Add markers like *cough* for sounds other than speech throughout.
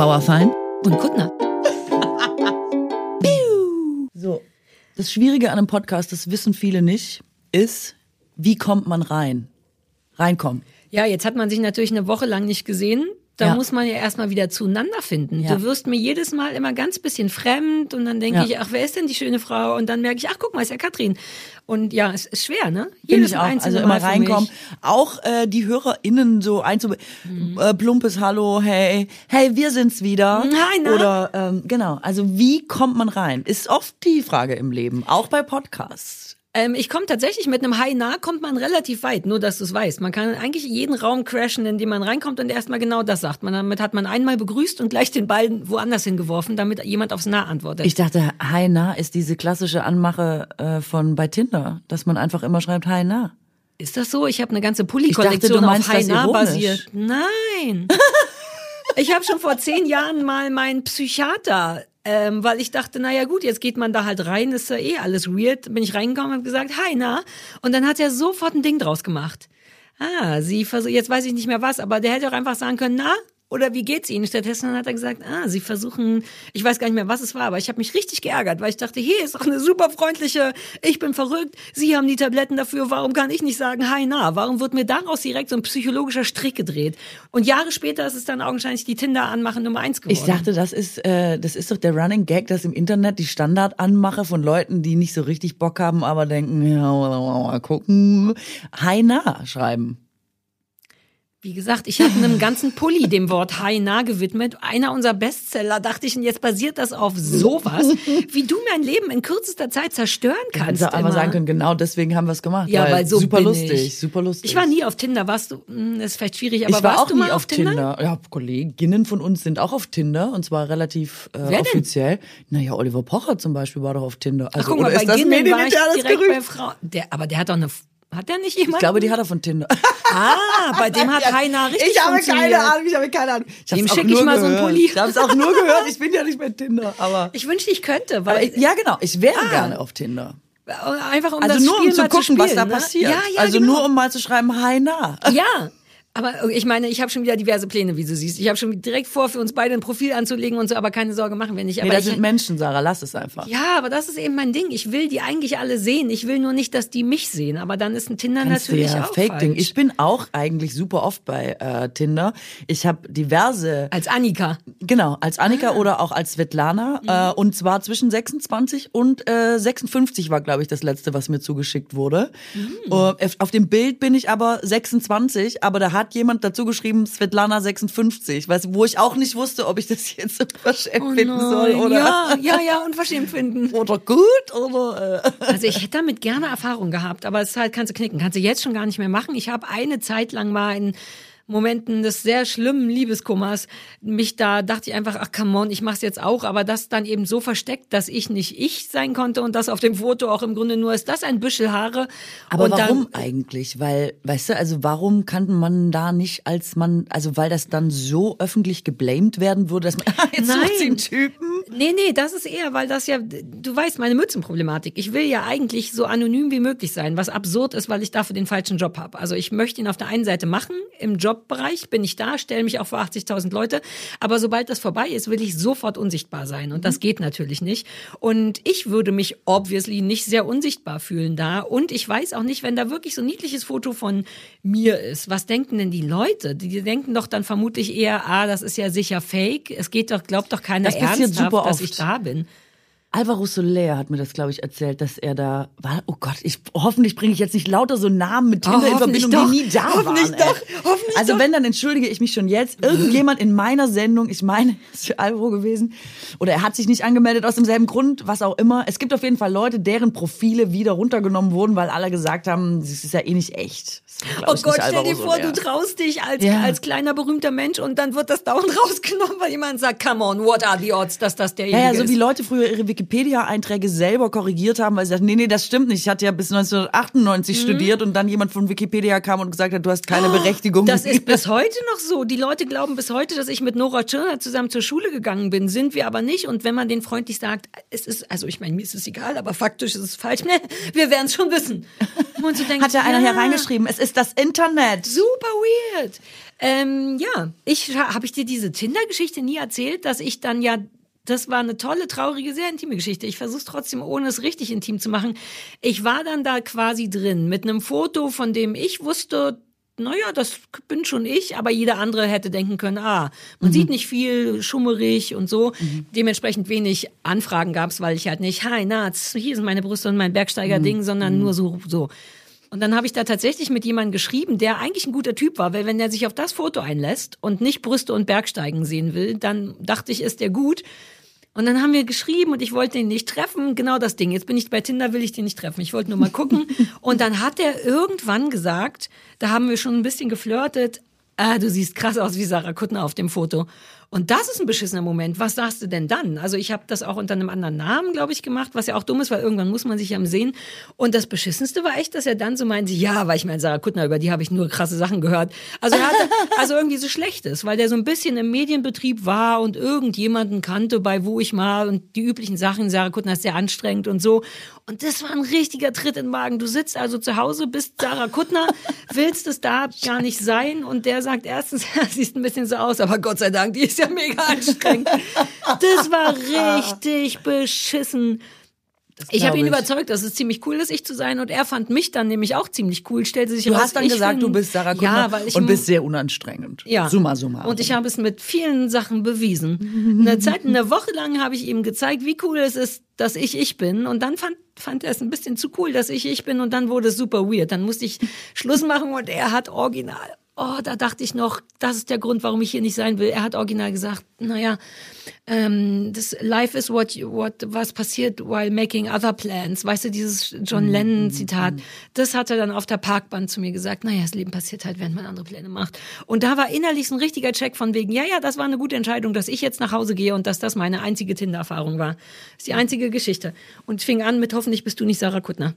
Bauerfein und Kuttner. *laughs* So, das Schwierige an einem Podcast, das wissen viele nicht, ist, wie kommt man rein? Reinkommen. Ja, jetzt hat man sich natürlich eine Woche lang nicht gesehen. Da Ja. muss man ja erstmal wieder zueinander finden. Ja. Du wirst mir jedes Mal immer ganz bisschen fremd und dann denke Ja. ich, ach, wer ist denn die schöne Frau? Und dann merke ich, ach, guck mal, ist ja Katrin. Und ja, es ist schwer, ne? Finde ich auch. Also immer Mal reinkommen. Auch äh, die HörerInnen so einzu... Mhm. Äh, plumpes Hallo, hey, hey, wir sind's wieder. Hi, na? Oder, ähm, genau. Also wie kommt man rein? Ist oft die Frage im Leben. Auch bei Podcasts. Ähm, ich komme tatsächlich mit einem High nah kommt man relativ weit, nur dass du es weißt. Man kann eigentlich jeden Raum crashen, in dem man reinkommt und erstmal genau das sagt. Man, damit hat man einmal begrüßt und gleich den Ball woanders hingeworfen, damit jemand aufs Nah antwortet. Ich dachte, Hi na ist diese klassische Anmache äh, von bei Tinder, dass man einfach immer schreibt Hi na. Ist das so? Ich habe eine ganze Pulli-Kollektion auf Haina ironisch. basiert. Nein. *laughs* ich habe schon vor zehn Jahren mal meinen Psychiater, ähm, weil ich dachte, naja gut, jetzt geht man da halt rein, ist ja eh alles weird. Bin ich reingekommen und habe gesagt, hi, na? Und dann hat er sofort ein Ding draus gemacht. Ah, sie versucht, jetzt weiß ich nicht mehr was, aber der hätte auch einfach sagen können, na? Oder wie geht's Ihnen? Stattdessen hat er gesagt, ah, Sie versuchen, ich weiß gar nicht mehr, was es war, aber ich habe mich richtig geärgert, weil ich dachte, hier ist doch eine super freundliche, ich bin verrückt, Sie haben die Tabletten dafür, warum kann ich nicht sagen, hi, na? Warum wird mir daraus direkt so ein psychologischer Strick gedreht? Und Jahre später ist es dann augenscheinlich die Tinder-Anmache Nummer eins geworden. Ich dachte, das ist, äh, das ist doch der Running Gag, dass im Internet die Standardanmache von Leuten, die nicht so richtig Bock haben, aber denken, ja, mal gucken, Hi na schreiben. Wie gesagt, ich habe einem ganzen Pulli dem Wort Hi nah gewidmet. Einer unserer Bestseller, dachte ich, und jetzt basiert das auf sowas, wie du mein Leben in kürzester Zeit zerstören kannst. Einfach immer. sagen können, genau deswegen haben wir es gemacht. Ja, weil so super lustig, ich. super lustig. Ich war nie auf Tinder, warst du? Hm, Das ist vielleicht schwierig, aber ich war warst auch du nie mal auf Tinder? Ja, Kolleginnen von uns sind auch auf Tinder und zwar relativ äh, Wer denn? offiziell. Naja, Oliver Pocher zum Beispiel war doch auf Tinder. Also, Ach, guck mal, oder bei ist das Ginnen war ich direkt Gerücht? bei Frau. Der, aber der hat doch eine. Hat der nicht jemand? Ich glaube, die hat er von Tinder. *laughs* ah, bei dem hat keiner richtig Ich habe keine Ahnung, ich habe keine Ahnung. Ich Dem hab's auch schick ich mal so einen gehört. Pulli. Ich habe es auch nur gehört. Ich bin ja nicht bei Tinder, aber, Ich wünschte, ich könnte, weil ich, ja genau, ich wäre Ah. gerne auf Tinder. einfach um Also das nur Spiel um zu gucken, zu was spielen, da ne? passiert. Ja, ja, also genau. nur um mal zu schreiben, hi na. Ja, aber ich meine, ich habe schon wieder diverse Pläne, wie du siehst. Ich habe schon direkt vor, für uns beide ein Profil anzulegen und so, aber keine Sorge, machen wir nicht. Nee, Aber das ich, sind Menschen, Sarah, lass es einfach. ja, aber das ist eben mein Ding. Ich will die eigentlich alle sehen. Ich will nur nicht, dass die mich sehen. Aber dann ist ein Tinder Kannst natürlich ja auch Fake-Ding. Ich bin auch eigentlich super oft bei äh, Tinder. Ich habe diverse Als Annika. Genau, als Ah. Annika oder auch als Svetlana. Mhm. Äh, und zwar zwischen 26 und äh, 56 war, glaube ich, das letzte, was mir zugeschickt wurde. Mhm. Äh, auf dem Bild bin ich aber 26, aber da hat jemand dazu geschrieben, Svetlana 56, weißt, wo ich auch nicht wusste, ob ich das jetzt unverschämt finden soll oder, Oh Ja, ja, ja, unverschämt finden. *laughs* oder gut oder. Äh. Also ich hätte damit gerne Erfahrung gehabt, aber es ist halt, kannst du knicken, kannst du jetzt schon gar nicht mehr machen. Ich habe eine Zeit lang mal in Momenten des sehr schlimmen Liebeskummers mich da dachte ich einfach, ach come on, ich mach's jetzt auch, aber das dann eben so versteckt, dass ich nicht ich sein konnte und das auf dem Foto auch im Grunde nur ist das ein Büschel Haare. Aber und warum Dann, eigentlich? Weil, weißt du, also warum kann man da nicht als man, also weil das dann so öffentlich geblamed werden würde, dass man, *laughs* jetzt sucht sie einen Nein. Typen. Nee, nee, das ist eher, weil das ja, du weißt, meine Mützenproblematik. Ich will ja eigentlich so anonym wie möglich sein, was absurd ist, weil ich dafür den falschen Job habe. Also ich möchte ihn auf der einen Seite machen, im Jobbereich bin ich da, stelle mich auch vor 80.000 Leute, aber sobald das vorbei ist, will ich sofort unsichtbar sein. Und das geht natürlich nicht. Und ich würde mich obviously nicht sehr unsichtbar fühlen da. Und ich weiß auch nicht, wenn da wirklich so ein niedliches Foto von mir ist, was denken denn die Leute? Die, denken doch dann vermutlich eher, ah, das ist ja sicher fake, es geht doch, glaubt doch keiner Das ernsthaft, super dass ich da bin. Alvaro Soler hat mir das, glaube ich, erzählt, dass er da war. Oh Gott, ich hoffentlich bringe ich jetzt nicht lauter so Namen mit Tinder in Oh, hoffentlich Verbindung, die doch. nie da Hoffentlich waren. doch. ey. Hoffentlich also doch. wenn, dann entschuldige ich mich schon jetzt. Irgendjemand in meiner Sendung, ich meine, es ist Alvaro gewesen, oder er hat sich nicht angemeldet aus demselben Grund, was auch immer. Es gibt auf jeden Fall Leute, deren Profile wieder runtergenommen wurden, weil alle gesagt haben, das ist ja eh nicht echt. War, Oh Gott, stell dir vor, Soler. du traust dich als, Ja. als kleiner berühmter Mensch und dann wird das dauernd *laughs* rausgenommen, weil jemand sagt, come on, what are the odds, dass das Ja, derjenige ja, so ist. wie Leute früher ihre Wikipedia-Einträge selber korrigiert haben, weil sie sagten, nee, nee, das stimmt nicht. Ich hatte ja bis 1998 Mhm. studiert und dann jemand von Wikipedia kam und gesagt hat, du hast keine Berechtigung. Oh, Das ist bis heute noch so. Die Leute glauben bis heute, dass ich mit Nora Tschirner zusammen zur Schule gegangen bin. Sind wir aber nicht. Und wenn man den freundlich sagt, es ist, also ich meine, mir ist es egal, aber faktisch ist es falsch. Ne, wir werden es schon wissen. Und so denkt, hat ja einer ja, hier reingeschrieben, es ist das Internet. Super weird. Ähm, ja, ich habe ich dir diese Tinder-Geschichte nie erzählt, dass ich dann ja das war eine tolle, traurige, sehr intime Geschichte. Ich versuche trotzdem, ohne es richtig intim zu machen. Ich war dann da quasi drin mit einem Foto, von dem ich wusste, naja, das bin schon ich, aber jeder andere hätte denken können, ah, man sieht nicht viel, schummerig und so. Dementsprechend wenig Anfragen gab es, weil ich halt nicht, hi, na, hier sind meine Brüste und mein Bergsteiger-Ding, sondern nur so, so. Und dann habe ich da tatsächlich mit jemandem geschrieben, der eigentlich ein guter Typ war, weil wenn er sich auf das Foto einlässt und nicht Brüste und Bergsteigen sehen will, dann dachte ich, ist der gut. Und dann haben wir geschrieben und ich wollte ihn nicht treffen. Genau das Ding. Jetzt bin ich bei Tinder, will ich den nicht treffen. Ich wollte nur mal gucken. *laughs* und dann hat er irgendwann gesagt, da haben wir schon ein bisschen geflirtet, ah, du siehst krass aus wie Sarah Kuttner auf dem Foto. Und das ist ein beschissener Moment. Was sagst du denn dann? Also ich habe das auch unter einem anderen Namen, glaube ich, gemacht, was ja auch dumm ist, weil irgendwann muss man sich ja sehen. Und das Beschissenste war echt, dass er dann so meinte, ja, weil ich meine, Sarah Kuttner, über die habe ich nur krasse Sachen gehört. Also er hatte, *laughs* also irgendwie so Schlechtes, weil der so ein bisschen im Medienbetrieb war und irgendjemanden kannte, bei wo ich mal und die üblichen Sachen, Sarah Kuttner ist sehr anstrengend und so. Und das war ein richtiger Tritt in den Magen. Du sitzt also zu Hause, bist Sarah Kuttner, willst es da gar nicht sein und der sagt erstens, *laughs* siehst ein bisschen so aus, aber Gott sei Dank, die ist ja mega anstrengend. Das war richtig beschissen. Ich habe ihn überzeugt, dass es ziemlich cool ist, ich zu sein. Und er fand mich dann nämlich auch ziemlich cool. Stellte sich Du raus, hast dann gesagt, bin- du bist Sarah Kuttner ja, weil ich und bist sehr unanstrengend. ja. Summa summa. Und ich habe es mit vielen Sachen bewiesen. Eine Zeit, eine Woche lang habe ich ihm gezeigt, wie cool es ist, dass ich ich bin. Und dann fand, fand er es ein bisschen zu cool, dass ich ich bin. Und dann wurde es super weird. Dann musste ich Schluss machen und er hat original. Oh, da dachte ich noch, das ist der Grund, warum ich hier nicht sein will. Er hat original gesagt, naja, ähm, das Life is what, you- what was passiert while making other plans. Weißt du, dieses John Lennon Zitat, das hat er dann auf der Parkbahn zu mir gesagt. Naja, das Leben passiert halt, während man andere Pläne macht. Und da war innerlich so ein richtiger Check von wegen, ja, ja, das war eine gute Entscheidung, dass ich jetzt nach Hause gehe und dass das meine einzige Tinder-Erfahrung war. Das ist die einzige Geschichte. Und es fing an mit, hoffentlich bist du nicht Sarah Kuttner.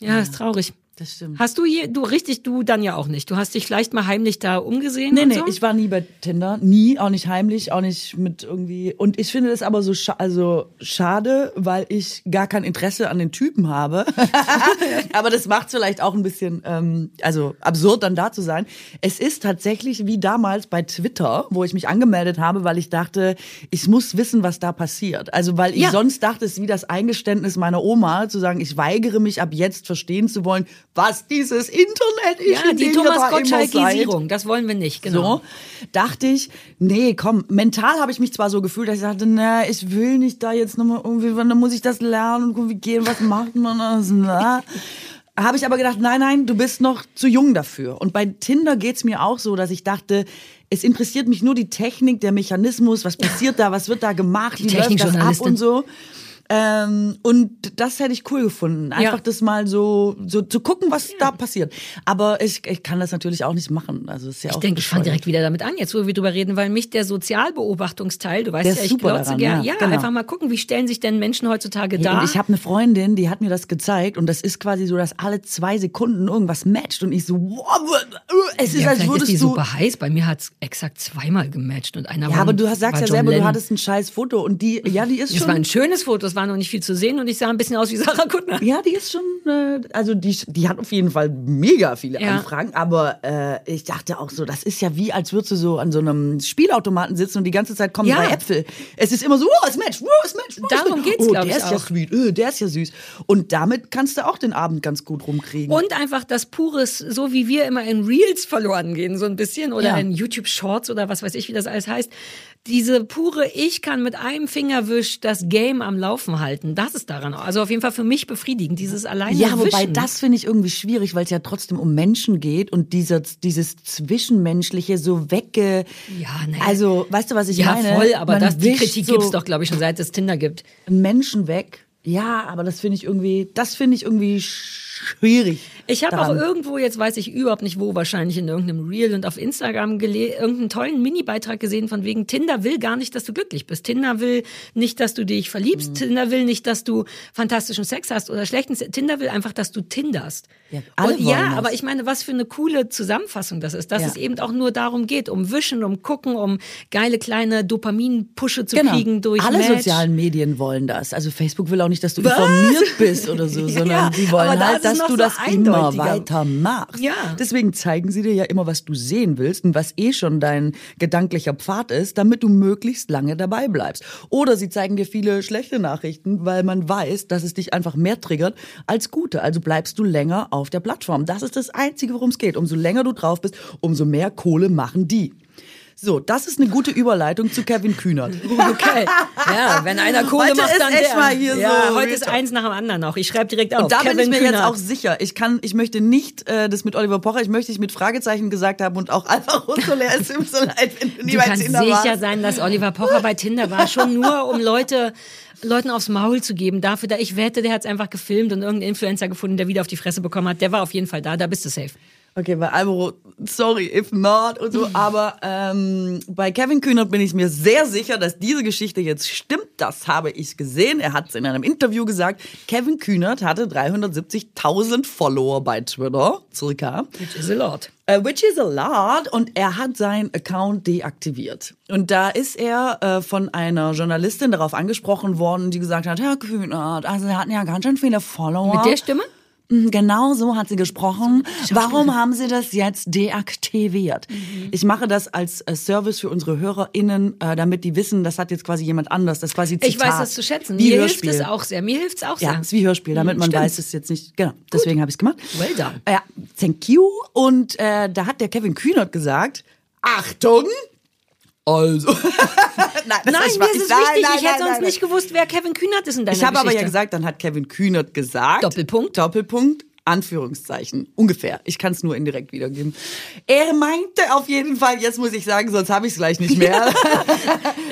Ja, ist traurig. Das stimmt. Hast du je, du richtig, du dann ja auch nicht. Du hast dich vielleicht mal heimlich da umgesehen Nee, und nee, so? ich war nie bei Tinder, nie, auch nicht heimlich, auch nicht mit irgendwie. Und ich finde das aber so scha also schade, weil ich gar kein Interesse an den Typen habe. *laughs* *laughs* aber das macht vielleicht auch ein bisschen, ähm, also absurd dann da zu sein. Es ist tatsächlich wie damals bei Twitter, wo ich mich angemeldet habe, weil ich dachte, ich muss wissen, was da passiert. Also weil ich Ja. sonst dachte, es ist wie das Eingeständnis meiner Oma, zu sagen, ich weigere mich ab jetzt verstehen zu wollen, was dieses Internet ist. ja, die Thomas. Gottschalk-Gisierung, das wollen wir nicht, genau. So, dachte ich, nee, komm, mental habe ich mich zwar so gefühlt, dass ich dachte, na, ich will nicht da jetzt nochmal irgendwie, wann muss ich das lernen und irgendwie gehen, was macht man das, na. *laughs* Habe ich aber gedacht, nein, nein, du bist noch zu jung dafür. Und bei Tinder geht's mir auch so, dass ich dachte, es interessiert mich nur die Technik, der Mechanismus, was passiert da, was wird da gemacht, wie läuft das ab und so. Ähm, und das hätte ich cool gefunden. Einfach Ja. das mal so, so zu gucken, was da passiert. Aber ich, ich kann das natürlich auch nicht machen. Also ist ja Ich auch denke, ich fange direkt wieder damit an, jetzt wo wir drüber reden, weil mich der Sozialbeobachtungsteil, du weißt Der ja, ich glotze daran, gern. ja, Ja, genau. einfach mal gucken, wie stellen sich denn Menschen heutzutage Hey, dar? und ich habe eine Freundin, die hat mir das gezeigt und das ist quasi so, dass alle zwei Sekunden irgendwas matcht und ich so, wow, es ist, ja, als würdest ist die du. super heiß. Bei mir hat's exakt zweimal gematcht und einer ja, aber du hast, sagst ja selber, Lennon. du hattest ein scheiß Foto und die, ja, die ist Das schon. war ein schönes Foto, es war noch nicht viel zu sehen und ich sah ein bisschen aus wie *laughs* Sarah Kuttner. Ja, die ist schon, äh, also die, die hat auf jeden Fall mega viele Ja. Anfragen, aber äh, ich dachte auch so, das ist ja wie, als würdest du so an so einem Spielautomaten sitzen und die ganze Zeit kommen Ja. drei Äpfel. Es ist immer so, oh, es matcht, oh, es matcht. Oh, es Darum matcht. geht's, oh, glaub der ich, ist ja auch. sweet, oh, der ist ja süß. Und damit kannst du auch den Abend ganz gut rumkriegen. Und einfach das pures, so wie wir immer in Reels verloren gehen, so ein bisschen, oder Ja. in YouTube Shorts oder was weiß ich, wie das alles heißt. Diese pure, ich kann mit einem Fingerwisch das Game am Laufen halten. Das ist daran, also auf jeden Fall für mich befriedigend, dieses alleine Ja, wobei Wischen. das finde ich irgendwie schwierig, weil es ja trotzdem um Menschen geht und dieser, dieses Zwischenmenschliche so wegge... Ja, naja. Also, weißt du, was ich ja, meine? voll, aber Man das, die Kritik so gibt's doch, glaube ich, schon seit es Tinder gibt. Menschen weg Ja, aber das finde ich irgendwie, das finde ich irgendwie schwierig. Ich habe auch irgendwo, jetzt weiß ich überhaupt nicht wo, wahrscheinlich in irgendeinem Reel und auf Instagram irgendeinen tollen Mini-Beitrag gesehen von wegen Tinder will gar nicht, dass du glücklich bist. Tinder will nicht, dass du dich verliebst. Mhm. Tinder will nicht, dass du fantastischen Sex hast oder schlechten Sex. Tinder will einfach, dass du tinderst. Ja, alle und ja, das. aber ich meine, was für eine coole Zusammenfassung das ist, dass Ja. es eben auch nur darum geht, um Wischen, um Gucken, um geile kleine Dopamin-Pushe zu Genau. kriegen durch Alle Match. sozialen Medien wollen das. Also Facebook will auch nicht, dass du Was? informiert bist oder so, *laughs* Ja, sondern sie aber wollen halt, es dass du so das immer weiter machst. Ja. Deswegen zeigen sie dir ja immer, was du sehen willst und was eh schon dein gedanklicher Pfad ist, damit du möglichst lange dabei bleibst. Oder sie zeigen dir viele schlechte Nachrichten, weil man weiß, dass es dich einfach mehr triggert als gute. Also bleibst du länger auf der Plattform. Das ist das Einzige, worum es geht. Umso länger du drauf bist, umso mehr Kohle machen die. So, das ist eine gute Überleitung zu Kevin Kühnert. *laughs* Okay. Ja, wenn einer Kohle Heute macht, ist dann echt der. mal hier ja, so heute ist eins nach dem anderen auch. Ich schreibe direkt auf. Und da bin ich Kevin mir jetzt Kühnert. auch sicher. Ich kann, ich möchte nicht äh, das mit Oliver Pocher, ich möchte nicht mit Fragezeichen gesagt haben und auch Alvaro *laughs* Soler. Es tut mir so leid, wenn du nie Du bei kannst Tinder sicher warst. sein, dass Oliver Pocher bei Tinder war, schon nur um Leute Leuten aufs Maul zu geben. Dafür, da ich wette, der hat es einfach gefilmt und irgendeinen Influencer gefunden, der wieder auf die Fresse bekommen hat. Der war auf jeden Fall da. Da bist du safe. Okay, bei Alvaro, sorry if not und so, *laughs* aber ähm, bei Kevin Kühnert bin ich mir sehr sicher, dass diese Geschichte jetzt stimmt. Das habe ich gesehen. Er hat es in einem Interview gesagt. Kevin Kühnert hatte 370.000 Follower bei Twitter, circa. Which is a lot. Uh, which is a lot. Und er hat seinen Account deaktiviert. Und da ist er äh, von einer Journalistin darauf angesprochen worden, die gesagt hat, Herr Kühnert, also Sie hatten ja ganz schön viele Follower. Mit der Stimme? Mhm, Genau so hat sie gesprochen. Warum haben Sie das jetzt deaktiviert? Mhm. Ich mache das als äh, Service für unsere HörerInnen, äh, damit die wissen, das hat jetzt quasi jemand anders. Das ist quasi Zitat. Ich weiß das zu schätzen. Wie Mir Hörspiel. hilft es auch sehr. Mir hilft es auch Ja, sehr. ist wie Hörspiel, damit man Stimmt. weiß, es jetzt nicht. Genau, deswegen habe ich es gemacht. Well done. Ja, thank you. Und äh, da hat der Kevin Kühnert gesagt: Achtung! Also. *laughs* nein, das Nein, mir ist es nein, wichtig. nein, ich hätte sonst nein, nicht gewusst, wer Kevin Kühnert ist in deiner Ich habe aber ja gesagt, dann hat Kevin Kühnert gesagt. Doppelpunkt. Doppelpunkt. Anführungszeichen. Ungefähr. Ich kann es nur indirekt wiedergeben. Er meinte auf jeden Fall, jetzt muss ich sagen, sonst habe ich es gleich nicht mehr. *laughs*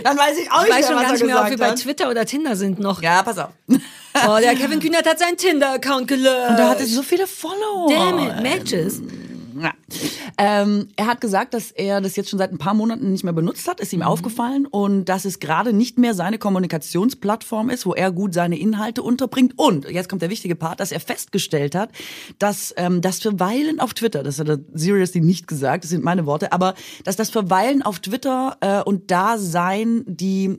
dann weiß ich auch Ich nicht weiß mehr, schon was gar nicht mehr, ob wir bei. Twitter oder Tinder sind noch. Ja, pass auf. Oh, der Kevin Kühnert hat seinen Tinder-Account gelöscht. Und er hatte so viele Follower. Damn it, Matches. Ja. Ähm, er hat gesagt, dass er das jetzt schon seit ein paar Monaten nicht mehr benutzt hat, ist ihm aufgefallen und dass es gerade nicht mehr seine Kommunikationsplattform ist, wo er gut seine Inhalte unterbringt. Und jetzt kommt der wichtige Part, dass er festgestellt hat, dass ähm, das Verweilen auf Twitter, das hat er seriously nicht gesagt, das sind meine Worte, aber dass das Verweilen auf Twitter äh, und Dasein die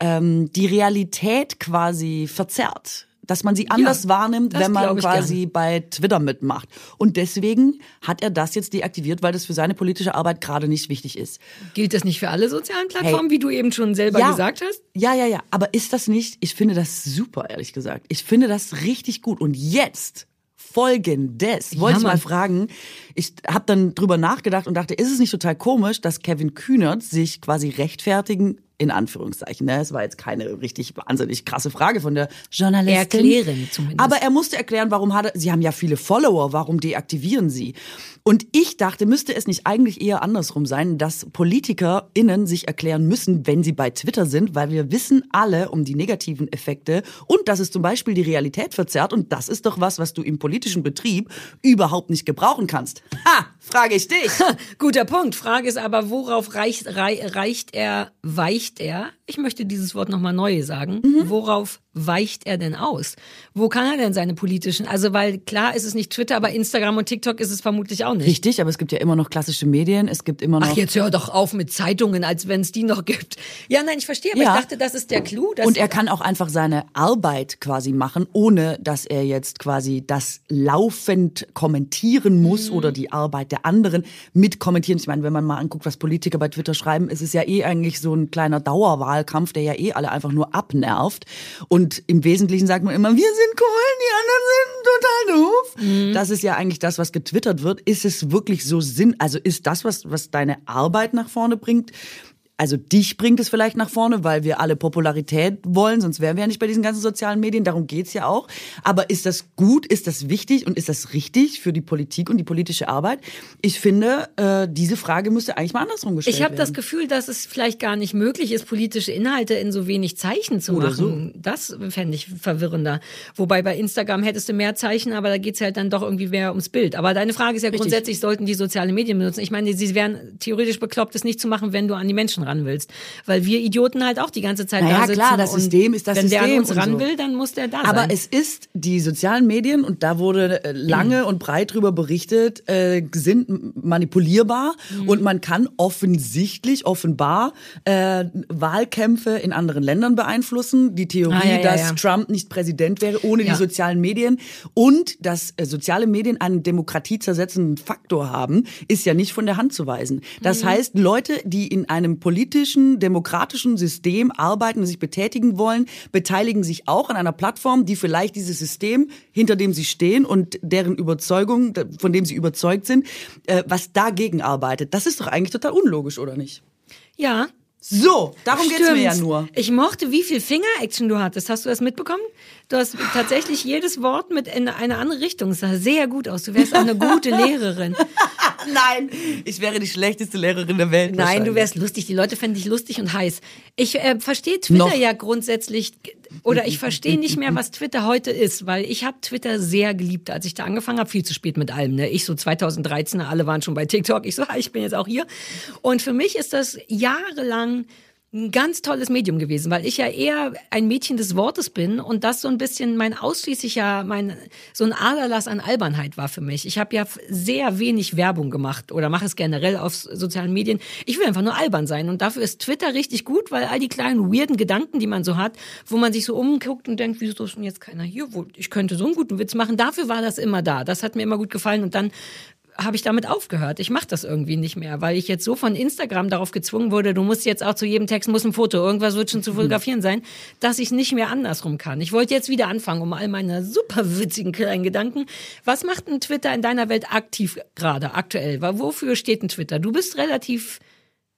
ähm, die Realität quasi verzerrt. Dass man sie anders wahrnimmt, das wenn man quasi bei Twitter mitmacht. Und deswegen hat er das jetzt deaktiviert, weil das für seine politische Arbeit gerade nicht wichtig ist. Gilt das nicht für alle sozialen Plattformen, Hey. wie du eben schon selber Ja. gesagt hast? Ja, ja, ja. Aber ist das nicht, ich finde das super, ehrlich gesagt. Ich finde das richtig gut. Und jetzt folgendes, wollte ich mal fragen. Ich habe dann drüber nachgedacht und dachte, ist es nicht total komisch, dass Kevin Kühnert sich quasi rechtfertigen, in Anführungszeichen, ne? Es war jetzt keine richtig wahnsinnig krasse Frage von der Journalistin. Erklären zumindest. Aber er musste erklären, warum hat er, sie haben ja viele Follower, warum deaktivieren sie? Und ich dachte, müsste es nicht eigentlich eher andersrum sein, dass PolitikerInnen sich erklären müssen, wenn sie bei Twitter sind, weil wir wissen alle um die negativen Effekte und dass es zum Beispiel die Realität verzerrt und das ist doch was, was du im politischen Betrieb überhaupt nicht gebrauchen kannst. Ha! Frage ich dich. *laughs* Guter Punkt. Frage ist aber, worauf reicht, rei, reicht er, weicht er? Ich möchte dieses Wort nochmal neu sagen. Mhm. Worauf weicht er denn aus? Wo kann er denn seine politischen, also weil klar ist es nicht Twitter, aber Instagram und TikTok ist es vermutlich auch nicht. Richtig, aber es gibt ja immer noch klassische Medien, es gibt immer noch Ach, jetzt hör doch auf mit Zeitungen, als wenn es die noch gibt. Ja, nein, ich verstehe, aber Ja. ich dachte, das ist der Clou. Und er kann auch einfach seine Arbeit quasi machen, ohne dass er jetzt quasi das laufend kommentieren muss oder die Arbeit der anderen mit kommentieren. Ich meine, wenn man mal anguckt, was Politiker bei Twitter schreiben, ist es ja eh eigentlich so ein kleiner Dauerwahlkampf, der ja eh alle einfach nur abnervt. Und im Wesentlichen sagt man immer, wir sind cool, die anderen sind total doof. Das ist ja eigentlich das, was getwittert wird. Ist es wirklich so Sinn, also ist das, was, was deine Arbeit nach vorne bringt? Also dich bringt es vielleicht nach vorne, weil wir alle Popularität wollen, sonst wären wir ja nicht bei diesen ganzen sozialen Medien. Darum geht's ja auch. Aber ist das gut? Ist das wichtig? Und ist das richtig für die Politik und die politische Arbeit? Ich finde, äh, diese Frage müsste eigentlich mal andersrum gestellt Ich habe werden. das Gefühl, dass es vielleicht gar nicht möglich ist, politische Inhalte in so wenig Zeichen zu Oder machen. Das fände ich verwirrender. Wobei bei Instagram hättest du mehr Zeichen, aber da geht's halt dann doch irgendwie mehr ums Bild. Aber deine Frage ist ja Richtig. grundsätzlich, sollten die soziale Medien benutzen? Ich meine, sie wären theoretisch bekloppt, es nicht zu machen, wenn du an die Menschen ran willst. Weil wir Idioten halt auch die ganze Zeit Naja, da sitzen. klar, das System ist das wenn der an System uns ran so. will, dann muss der da Aber sein. es ist die sozialen Medien und da wurde äh, lange *clears throat* und breit drüber berichtet, äh, sind manipulierbar Mhm. und man kann offensichtlich, offenbar äh, Wahlkämpfe in anderen Ländern beeinflussen. Die Theorie, Ah, ja, ja, dass ja. Trump nicht Präsident wäre ohne Ja. die sozialen Medien und dass äh, soziale Medien einen demokratiezersetzenden Faktor haben, ist ja nicht von der Hand zu weisen. Das Mhm. heißt, Leute, die in einem politischen, demokratischen System arbeiten und sich betätigen wollen, beteiligen sich auch an einer Plattform, die vielleicht dieses System, hinter dem sie stehen und deren Überzeugung, von dem sie überzeugt sind, äh, was dagegen arbeitet. Das ist doch eigentlich total unlogisch, oder nicht? ja, So, darum geht's mir ja nur. Ich mochte, wie viel Finger-Action du hattest. Hast du das mitbekommen? Du hast tatsächlich jedes Wort mit in eine andere Richtung. Es sah sehr gut aus. Du wärst auch eine gute *laughs* Lehrerin. *laughs* Nein, ich wäre die schlechteste Lehrerin der Welt. Nein, du wärst lustig. Die Leute fänden dich lustig und heiß. Ich äh, verstehe Twitter Noch. ja grundsätzlich oder ich verstehe nicht mehr, was Twitter heute ist, weil ich habe Twitter sehr geliebt, als ich da angefangen habe. Viel zu spät mit allem. Ne? Ich so 2013, alle waren schon bei TikTok. Ich so, ich bin jetzt auch hier. Und für mich ist das jahrelang ein ganz tolles Medium gewesen, weil ich ja eher ein Mädchen des Wortes bin und das so ein bisschen mein ausschließlicher, mein so ein Aderlass an Albernheit war für mich. Ich habe ja sehr wenig Werbung gemacht oder mache es generell auf sozialen Medien. Ich will einfach nur albern sein und dafür ist Twitter richtig gut, weil all die kleinen weirden Gedanken, die man so hat, wo man sich so umguckt und denkt, wieso ist denn jetzt keiner hier? Ich könnte so einen guten Witz machen. Dafür war das immer da. Das hat mir immer gut gefallen und dann habe ich damit aufgehört. Ich mache das irgendwie nicht mehr, weil ich jetzt so von Instagram darauf gezwungen wurde, du musst jetzt auch zu jedem Text muss ein Foto, irgendwas wird schon zu fotografieren sein, dass ich nicht mehr andersrum kann. Ich wollte jetzt wieder anfangen, um all meine super witzigen kleinen Gedanken. Was macht ein Twitter in deiner Welt aktiv gerade, aktuell? Wofür steht ein Twitter? Du bist relativ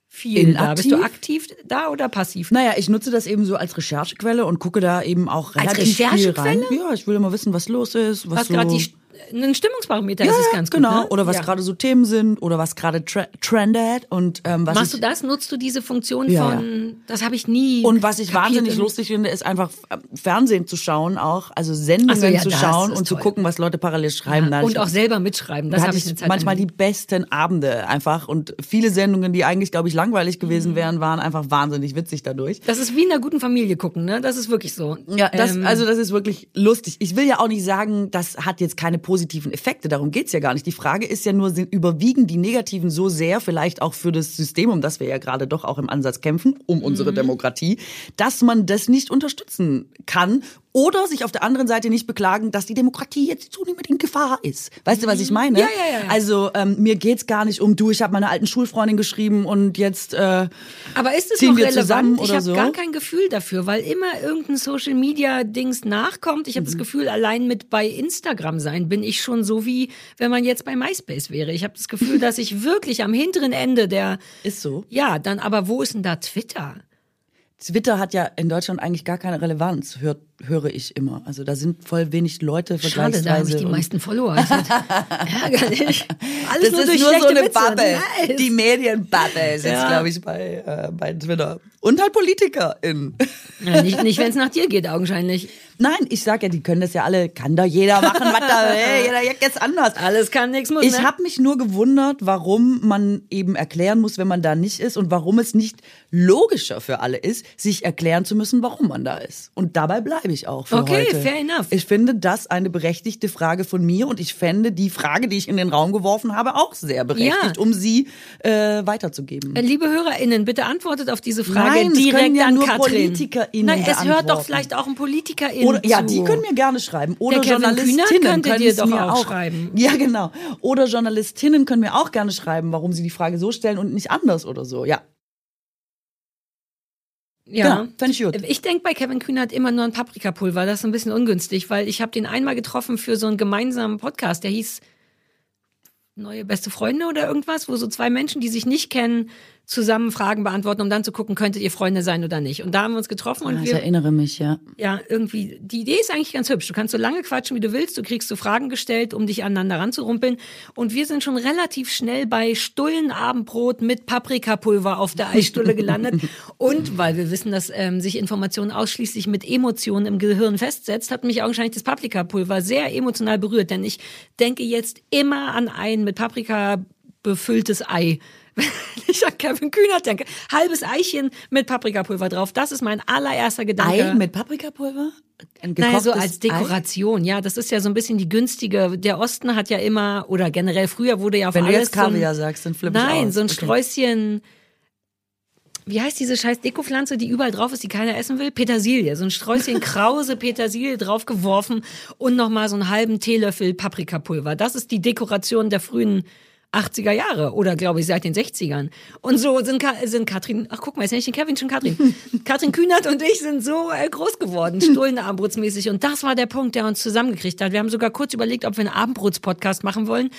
viel da. Bist du aktiv da oder passiv? Naja, ich nutze das eben so als Recherchequelle und gucke da eben auch relativ viel rein. Recherchequelle? Ja, ich will immer wissen, was los ist. Was, Was so gerade die ein Stimmungsbarometer ja, ist es ganz genau. gut. Ne? Oder was Ja. gerade so Themen sind oder was gerade tre trendet und ähm, was Machst ich, du das? Nutzt du diese Funktion Ja, von, das habe ich nie. Und was ich wahnsinnig in- lustig finde, ist einfach äh, Fernsehen zu schauen, auch also Sendungen so, zu schauen und zu toll. gucken, was Leute parallel schreiben. Und auch selber mitschreiben. Das da habe ich eine Zeit manchmal die besten Abende einfach und viele Sendungen, die eigentlich glaube ich langweilig Mhm. gewesen wären, waren einfach wahnsinnig witzig dadurch. Das ist wie in einer guten Familie gucken, ne? Das ist wirklich so. Ja, das, Ähm, also das ist wirklich lustig. Ich will ja auch nicht sagen, das hat jetzt keine positiven Effekte. Darum geht's ja gar nicht. Die Frage ist ja nur, sind, überwiegen die negativen so sehr, vielleicht auch für das System, um das wir ja gerade doch auch im Ansatz kämpfen, um Mhm. unsere Demokratie, dass man das nicht unterstützen kann oder sich auf der anderen Seite nicht beklagen, dass die Demokratie jetzt zunehmend in Gefahr ist. Weißt du, was ich meine? Ja, ja, ja, ja. Also ähm, mir geht's gar nicht um, du, ich habe meiner alten Schulfreundin geschrieben und jetzt äh, Aber ist es noch relevant? ich habe so? gar kein Gefühl dafür, weil immer irgendein Social Media Dings nachkommt. Ich habe Mhm. das Gefühl, allein mit bei Instagram sein bin ich schon so wie wenn man jetzt bei MySpace wäre. Ich habe das Gefühl, dass ich *laughs* wirklich am hinteren Ende der ist so. Ja, dann aber wo ist denn da Twitter? Twitter hat ja in Deutschland eigentlich gar keine Relevanz, hör, höre ich immer. Also da sind voll wenig Leute Schade, da habe ich vergleichsweise. die und- meisten Follower. *laughs* Ärgerlich. Alles das nur ist durch nur so eine Witze. Bubble. Nice. Die Medienbubble ist jetzt, Ja. glaube ich, bei, äh, bei Twitter. Und halt PolitikerInnen. Ja, nicht nicht wenn es nach dir geht, augenscheinlich. Nein, ich sag ja, die können das ja alle, kann da jeder machen, was da will. *laughs* Jeder jetzt anders. Alles kann, nichts muss. Ich ne? habe mich nur gewundert, warum man eben erklären muss, wenn man da nicht ist und warum es nicht logischer für alle ist, sich erklären zu müssen, warum man da ist. Und dabei bleibe ich auch für Okay, heute. fair enough. Ich finde das eine berechtigte Frage von mir und ich fände die Frage, die ich in den Raum geworfen habe, auch sehr berechtigt, Ja. um sie äh, weiterzugeben. Liebe HörerInnen, bitte antwortet auf diese Frage Nein, direkt können ja an nur Katrin. PolitikerInnen Nein, es hört doch vielleicht auch ein PolitikerInnen Oder, ja, zu. die können mir gerne schreiben. Oder Der Journalistinnen können dir doch mir auch schreiben. *laughs* Ja, genau. Oder Journalistinnen können mir auch gerne schreiben, warum sie die Frage so stellen und nicht anders oder so. Ja, Ja. Fände ich gut. Ich denke bei Kevin Kühnert immer nur an Paprikapulver. Das ist ein bisschen ungünstig, weil ich habe den einmal getroffen für so einen gemeinsamen Podcast, der hieß Neue beste Freunde oder irgendwas, wo so zwei Menschen, die sich nicht kennen, zusammen Fragen beantworten, um dann zu gucken, könntet ihr Freunde sein oder nicht. Und da haben wir uns getroffen und Ah, ich wir erinnere mich, ja. ja, irgendwie, die Idee ist eigentlich ganz hübsch. Du kannst so lange quatschen, wie du willst. Du kriegst so Fragen gestellt, um dich aneinander ranzurumpeln. Und wir sind schon relativ schnell bei Stullenabendbrot mit Paprikapulver auf der Eisstulle gelandet. *laughs* Und weil wir wissen, dass ähm, sich Information ausschließlich mit Emotionen im Gehirn festsetzt, hat mich augenscheinlich das Paprikapulver sehr emotional berührt. Denn ich denke jetzt immer an ein mit Paprika befülltes Ei. Wenn *laughs* ich an Kevin Kühnert denke, halbes Eichen mit Paprikapulver drauf. Das ist mein allererster Gedanke. Ei mit Paprikapulver? Ein Naja, so als Dekoration, ja. Das ist ja so ein bisschen die günstige. Der Osten hat ja immer, oder generell früher wurde ja auf Wenn du alles jetzt Kaviar so ein, sagst, dann flippe ich Nein, aus. so ein Okay. Sträußchen. Wie heißt diese scheiß Dekopflanze, die überall drauf ist, die keiner essen will? Petersilie. So ein Sträußchen *laughs* krause Petersilie draufgeworfen und nochmal so einen halben Teelöffel Paprikapulver. Das ist die Dekoration der frühen 80er Jahre oder glaube ich seit den 60ern. Und so sind, Ka sind Katrin, ach guck mal, jetzt nenne ich den Kevin schon Katrin. *laughs* Katrin Kühnert und ich sind so äh, groß geworden, *laughs* Stullenabendbrotsmäßig. Und das war der Punkt, der uns zusammengekriegt hat. Wir haben sogar kurz überlegt, ob wir einen Abendbrots-Podcast machen wollen.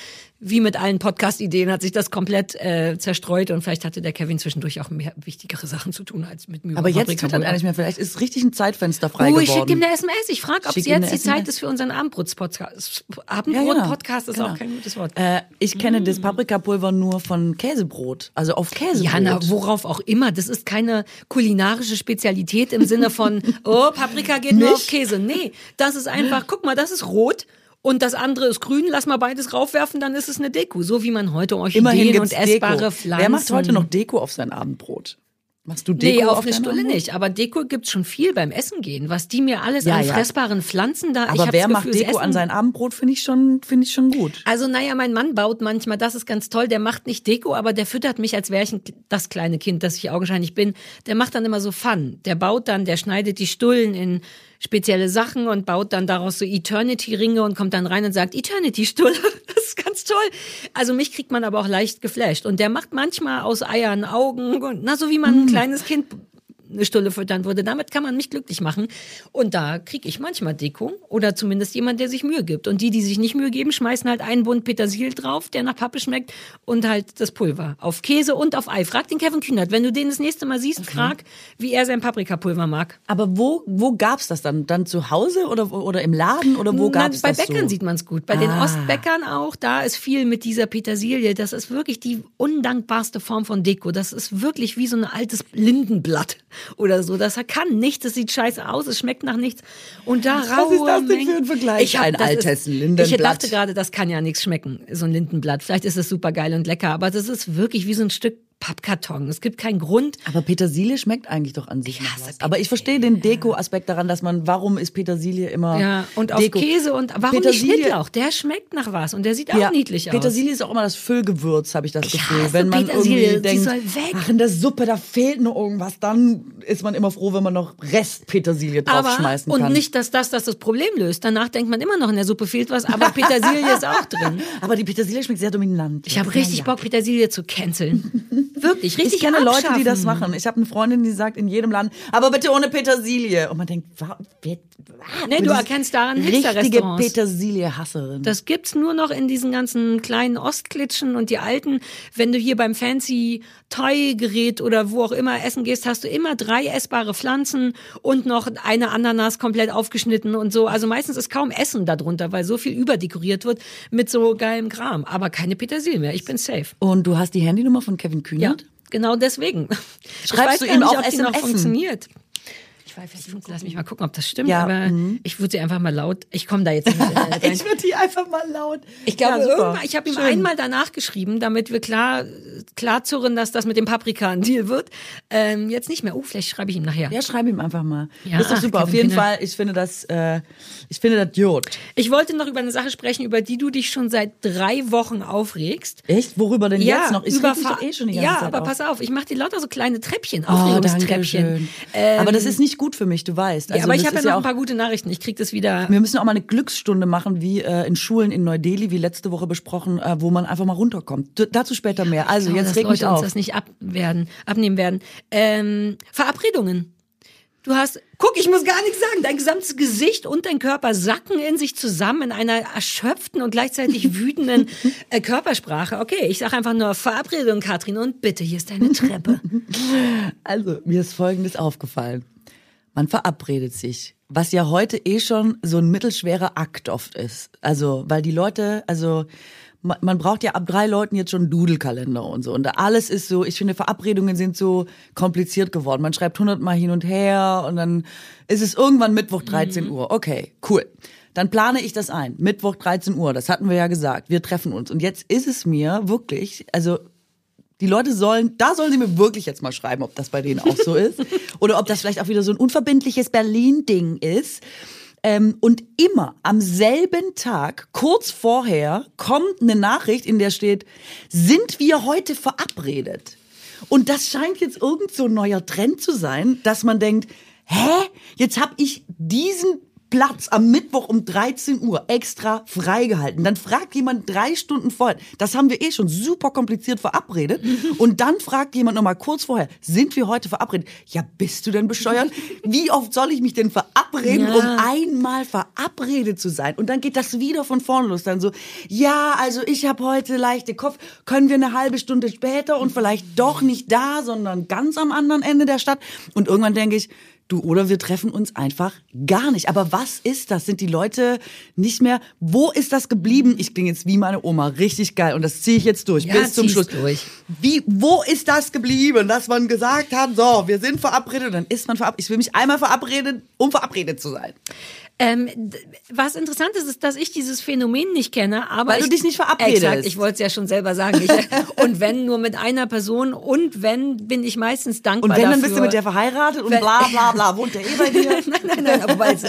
Wie mit allen Podcast-Ideen hat sich das komplett äh, zerstreut und vielleicht hatte der Kevin zwischendurch auch mehr wichtigere Sachen zu tun als mit mir. Aber jetzt tut er nicht mehr. Vielleicht ist richtig ein Zeitfenster frei Oh, ich geworden. schicke ihm eine SMS. Ich frage, ob es jetzt die Zeit ist für unseren Abendbrots-Podcast. Ja, genau. Abendbrot-Podcast ist Genau. auch kein gutes Wort. Äh, ich kenne das Paprikapulver nur von Käsebrot, also auf Käsebrot. Ja, na, worauf auch immer. Das ist keine kulinarische Spezialität im Sinne von, *laughs* oh, Paprika geht nur Nicht? auf Käse. Nee, das ist einfach, guck mal, das ist rot. Und das andere ist grün, lass mal beides raufwerfen, dann ist es eine Deko. So wie man heute Immerhin Orchideen gibt's und essbare Deko. Pflanzen. Wer macht heute noch Deko auf sein Abendbrot? Machst du Deko Nee, auf, auf eine Stulle nicht. Aber Deko gibt's schon viel beim Essen gehen. Was die mir alles Ja, an ja. fressbaren Pflanzen da. Aber wer macht Gefühl, sie Deko an sein Abendbrot, finde ich schon, finde ich schon gut. Also naja, mein Mann baut manchmal, das ist ganz toll, der macht nicht Deko, aber der füttert mich, als wäre ich ein, das kleine Kind, das ich augenscheinlich bin. Der macht dann immer so Fun. Der baut dann, der schneidet die Stullen in spezielle Sachen und baut dann daraus so Eternity-Ringe und kommt dann rein und sagt, Eternity-Stulle, *laughs* das ist ganz toll. Also mich kriegt man aber auch leicht geflasht. Und der macht manchmal aus Eiern Augen und na, so wie man ein kleines Kind eine Stulle füttern würde. Damit kann man mich glücklich machen. Und da kriege ich manchmal Deko oder zumindest jemand, der sich Mühe gibt. Und die, die sich nicht Mühe geben, schmeißen halt einen Bund Petersil drauf, der nach Pappe schmeckt und halt das Pulver. Auf Käse und auf Ei. Frag den Kevin Kühnert. Wenn du den das nächste Mal siehst, frag, wie er sein Paprikapulver mag. Aber wo, wo gab's das dann? Dann zu Hause oder, oder im Laden oder wo Na, gab's bei das Bäckern so? sieht man es gut. Bei den Ah. Ostbäckern auch, da ist viel mit dieser Petersilie. Das ist wirklich die undankbarste Form von Deko. Das ist wirklich wie so ein altes Lindenblatt oder so. Das kann nichts, das sieht scheiße aus, es schmeckt nach nichts. Und da Was raue ist das denn für ein Vergleich? Ich Ein altes Lindenblatt. Ich dachte gerade, das kann ja nichts schmecken, so ein Lindenblatt. Vielleicht ist es super geil und lecker, aber das ist wirklich wie so ein Stück Pappkarton. Es gibt keinen Grund. Aber Petersilie schmeckt eigentlich doch an sich Ich hasse. Aber ich verstehe den Deko-Aspekt daran, dass man, warum ist Petersilie immer Ja, und auf Deko? Käse und warum Petersilie- nicht Schnittlauch? Der schmeckt nach was und der sieht auch Ja, niedlich aus. Petersilie ist auch immer das Füllgewürz, habe ich das Ich Gefühl. hasse Wenn man Petersilie, irgendwie denkt, soll weg. ach, in der Suppe, da fehlt noch irgendwas, dann ist man immer froh, wenn man noch Rest Petersilie draufschmeißen und kann. nicht, dass das das das Problem löst. Danach denkt man immer noch in der Suppe fehlt was, aber Petersilie ist auch drin. *laughs* Aber die Petersilie schmeckt sehr dominant. Ich habe richtig Ja, ja. Bock, Petersilie zu canceln. *laughs* Wirklich, richtig Ich kenne Leute, die das abschaffen. machen. Ich habe eine Freundin, die sagt in jedem Land, aber bitte ohne Petersilie. Und man denkt, wa- wer, Nee, du erkennst daran richtige. Petersilie-Hasserin. Das gibt's nur noch in diesen ganzen kleinen Ostklitschen und die alten. Wenn du hier beim fancy Thai-Gerät oder wo auch immer essen gehst, hast du immer drei essbare Pflanzen und noch eine Ananas komplett aufgeschnitten und so. Also meistens ist kaum Essen darunter, weil so viel überdekoriert wird mit so geilem Kram. Aber keine Petersilie mehr. Ich bin safe. Und du hast die Handynummer von Kevin Ja, Kühnert? genau deswegen. Schreibst ich weiß du ihm nicht, auch ob die noch SMS? funktioniert. Ich weiß nicht, lass mich mal gucken, ob das stimmt, Ja, aber mhm. ich würde sie einfach mal laut. Ich komme da jetzt nicht rein. *laughs* Ich würde die einfach mal laut. Ich glaube, Ja, irgendwann, ich habe ihm Schön. einmal danach geschrieben, damit wir klar, klar zurren, dass das mit dem Paprika ein Deal wird. Ähm, jetzt nicht mehr. Oh, vielleicht schreibe ich ihm nachher. Ja, schreib ihm einfach mal. Ja, das ist doch ach, super. Auf Kevin jeden. Fall, ich finde das, äh, ich finde das gut. Ich wollte noch über eine Sache sprechen, über die du dich schon seit drei Wochen aufregst. Echt? Worüber denn jetzt noch? Ich über doch eh schon die ganze Ja, Zeit aber auf. pass auf, ich mache dir lauter so kleine Treppchen, Oh, Aufregungstreppchen. schön. Ähm, aber das ist nicht gut für mich, du weißt. ja, Also aber ich habe ja noch auch, ein paar gute Nachrichten. Ich krieg das wieder. Wir müssen auch mal eine Glücksstunde machen, wie äh, in Schulen in Neu-Delhi, wie letzte Woche besprochen, äh, wo man einfach mal runterkommt. D dazu später mehr. Also glaube, jetzt reg mich Leute uns auf. das nicht ab werden, abnehmen werden. Ähm, Verabredungen. Du hast, guck, ich muss gar nichts sagen. Dein gesamtes Gesicht und dein Körper sacken in sich zusammen in einer erschöpften und gleichzeitig *laughs* wütenden äh, Körpersprache. Okay, ich sage einfach nur Verabredung, Katrin, und bitte, hier ist deine Treppe. *laughs* Also, mir ist Folgendes aufgefallen. Man verabredet sich, was ja heute eh schon so ein mittelschwerer Akt oft ist. Also, weil die Leute, also man, braucht ja ab drei Leuten jetzt schon Dudelkalender und so. Und alles ist so, ich finde, Verabredungen sind so kompliziert geworden. Man schreibt hundertmal hin und her und dann ist es irgendwann Mittwoch 13 Uhr. Okay, cool. Dann plane ich das ein. Mittwoch 13 Uhr, das hatten wir ja gesagt. Wir treffen uns. Und jetzt ist es mir wirklich, also die Leute sollen, da sollen sie mir wirklich jetzt mal schreiben, ob das bei denen auch so ist. Oder ob das vielleicht auch wieder so ein unverbindliches Berlin-Ding ist. Ähm, und immer am selben Tag, kurz vorher, kommt eine Nachricht, in der steht, sind wir heute verabredet? Und das scheint jetzt irgend so ein neuer Trend zu sein, dass man denkt, hä, jetzt habe ich diesen Platz am Mittwoch um 13 Uhr extra freigehalten. Dann fragt jemand drei Stunden vorher, das haben wir eh schon super kompliziert verabredet. *laughs* Und dann fragt jemand nochmal kurz vorher, sind wir heute verabredet? Ja, bist du denn bescheuert? Wie oft soll ich mich denn verabreden, Ja. um einmal verabredet zu sein? Und dann geht das wieder von vorne los. Dann so, ja, also ich habe heute leichte Kopf, können wir eine halbe Stunde später und vielleicht doch nicht da, sondern ganz am anderen Ende der Stadt. Und irgendwann denke ich, Du, oder wir treffen uns einfach gar nicht. Aber was ist das? Sind die Leute nicht mehr? Wo ist das geblieben? Ich klinge jetzt wie meine Oma. Richtig geil. Und das ziehe ich jetzt durch Ja, bis zum Schluss. durch. Wie, wo ist das geblieben, dass man gesagt hat, so, wir sind verabredet und dann ist man verabredet. Ich will mich einmal verabreden, um verabredet zu sein. Ähm, was interessant ist, ist, dass ich dieses Phänomen nicht kenne, aber Weil du ich, dich nicht verabredest. Exakt, ich wollte es ja schon selber sagen. Ich, *laughs* und wenn nur mit einer Person und wenn bin ich meistens dankbar Und wenn, dafür. dann bist du mit der verheiratet und Wenn- bla bla bla. *laughs* Wohnt der eh bei dir? *laughs* nein, nein, nein, aber weil es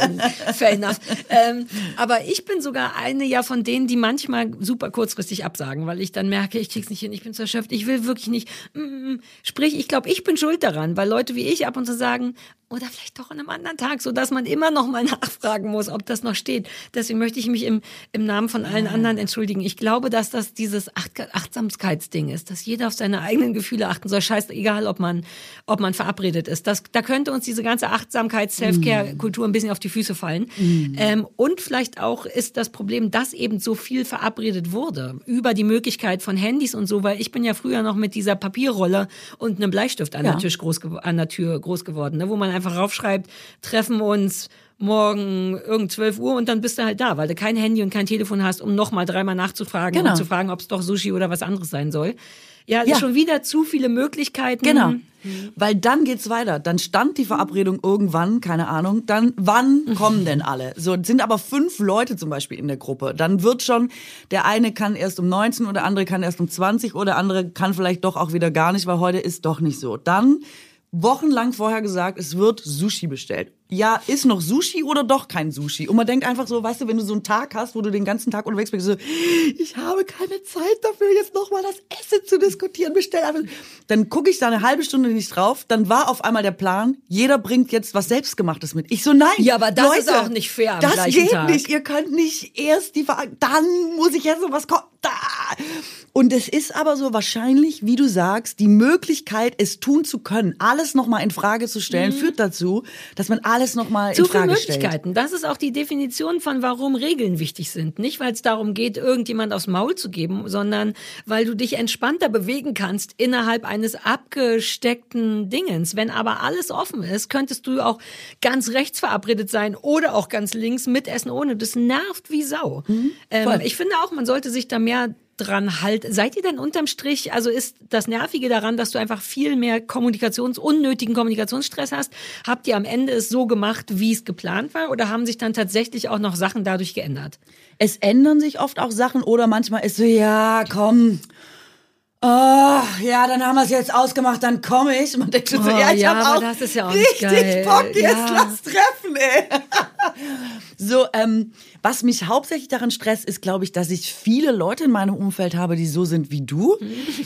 fair enough. Ähm, aber ich bin sogar eine ja von denen, die manchmal super kurzfristig absagen, weil ich dann merke, ich krieg's nicht hin, ich bin zu erschöpft, ich will wirklich nicht. Mm. Sprich, ich glaube, ich bin schuld daran, weil Leute wie ich ab und zu sagen, oder vielleicht doch an einem anderen Tag, so dass man immer noch mal nachfragen muss, ob das noch steht. Deswegen möchte ich mich im, im Namen von allen anderen entschuldigen. Ich glaube, dass das dieses Acht Achtsamkeitsding ist, dass jeder auf seine eigenen Gefühle achten soll. Scheiß egal, ob man, ob man verabredet ist. Das, da könnte uns diese ganze Achtsamkeits Self-Care-Kultur ein bisschen auf die Füße fallen. Ähm, und vielleicht auch ist das Problem, dass eben so viel verabredet wurde über die Möglichkeit von Handys und so, weil ich bin ja früher noch mit dieser Papierrolle und einem Bleistift an Ja. der Tisch groß an der Tür groß geworden, ne, wo man einfach raufschreibt, treffen uns morgen irgend 12 Uhr und dann bist du halt da, weil du kein Handy und kein Telefon hast, um nochmal dreimal nachzufragen Genau. und zu fragen, ob es doch Sushi oder was anderes sein soll. Ja, Ja. schon wieder zu viele Möglichkeiten. Genau. Weil dann geht's weiter. Dann stand die Verabredung irgendwann, keine Ahnung. Dann, wann kommen denn alle? So, es sind aber fünf Leute zum Beispiel in der Gruppe. Dann wird schon, der eine kann erst um 19 oder der andere kann erst um 20 oder der andere kann vielleicht doch auch wieder gar nicht, weil heute ist doch nicht so. Dann wochenlang vorher gesagt, es wird Sushi bestellt. Ja, ist noch Sushi oder doch kein Sushi? Und man denkt einfach so, weißt du, wenn du so einen Tag hast, wo du den ganzen Tag unterwegs bist, so, ich habe keine Zeit dafür, jetzt nochmal das Essen zu diskutieren, bestell einfach. Dann gucke ich da eine halbe Stunde nicht drauf, dann war auf einmal der Plan, jeder bringt jetzt was Selbstgemachtes mit. Ich so, nein. Ja, aber das Leute, ist auch nicht fair am Das geht Tag. nicht. Ihr könnt nicht erst die Ver dann muss ich jetzt noch was. Da. Und es ist aber so wahrscheinlich, wie du sagst, die Möglichkeit, es tun zu können, alles nochmal in Frage zu stellen, führt dazu, dass man alles nochmal in Mhm. Zu viele Frage stellt. Möglichkeiten. Das ist auch die Definition von, warum Regeln wichtig sind. Nicht, weil es darum geht, irgendjemand aufs Maul zu geben, sondern weil du dich entspannter bewegen kannst innerhalb eines abgesteckten Dingens. Wenn aber alles offen ist, könntest du auch ganz rechts verabredet sein oder auch ganz links mitessen ohne. Das nervt wie Sau. voll. ähm, ich finde auch, man sollte sich da mehr dran halten. Seid ihr denn unterm Strich, also ist das Nervige daran, dass du einfach viel mehr Kommunikations, unnötigen Kommunikationsstress hast? Habt ihr am Ende es so gemacht, wie es geplant war oder haben sich dann tatsächlich auch noch Sachen dadurch geändert? Es ändern sich oft auch Sachen oder manchmal ist so, ja, komm. Oh, ja, dann haben wir es jetzt ausgemacht, dann komme ich. Man denkt schon so, Oh, ja, ich ja, habe auch das ist ja auch richtig geil. Bock, jetzt Ja. lass treffen, ey. *laughs* so, ähm, was mich hauptsächlich daran stresst, ist, glaube ich, dass ich viele Leute in meinem Umfeld habe, die so sind wie du.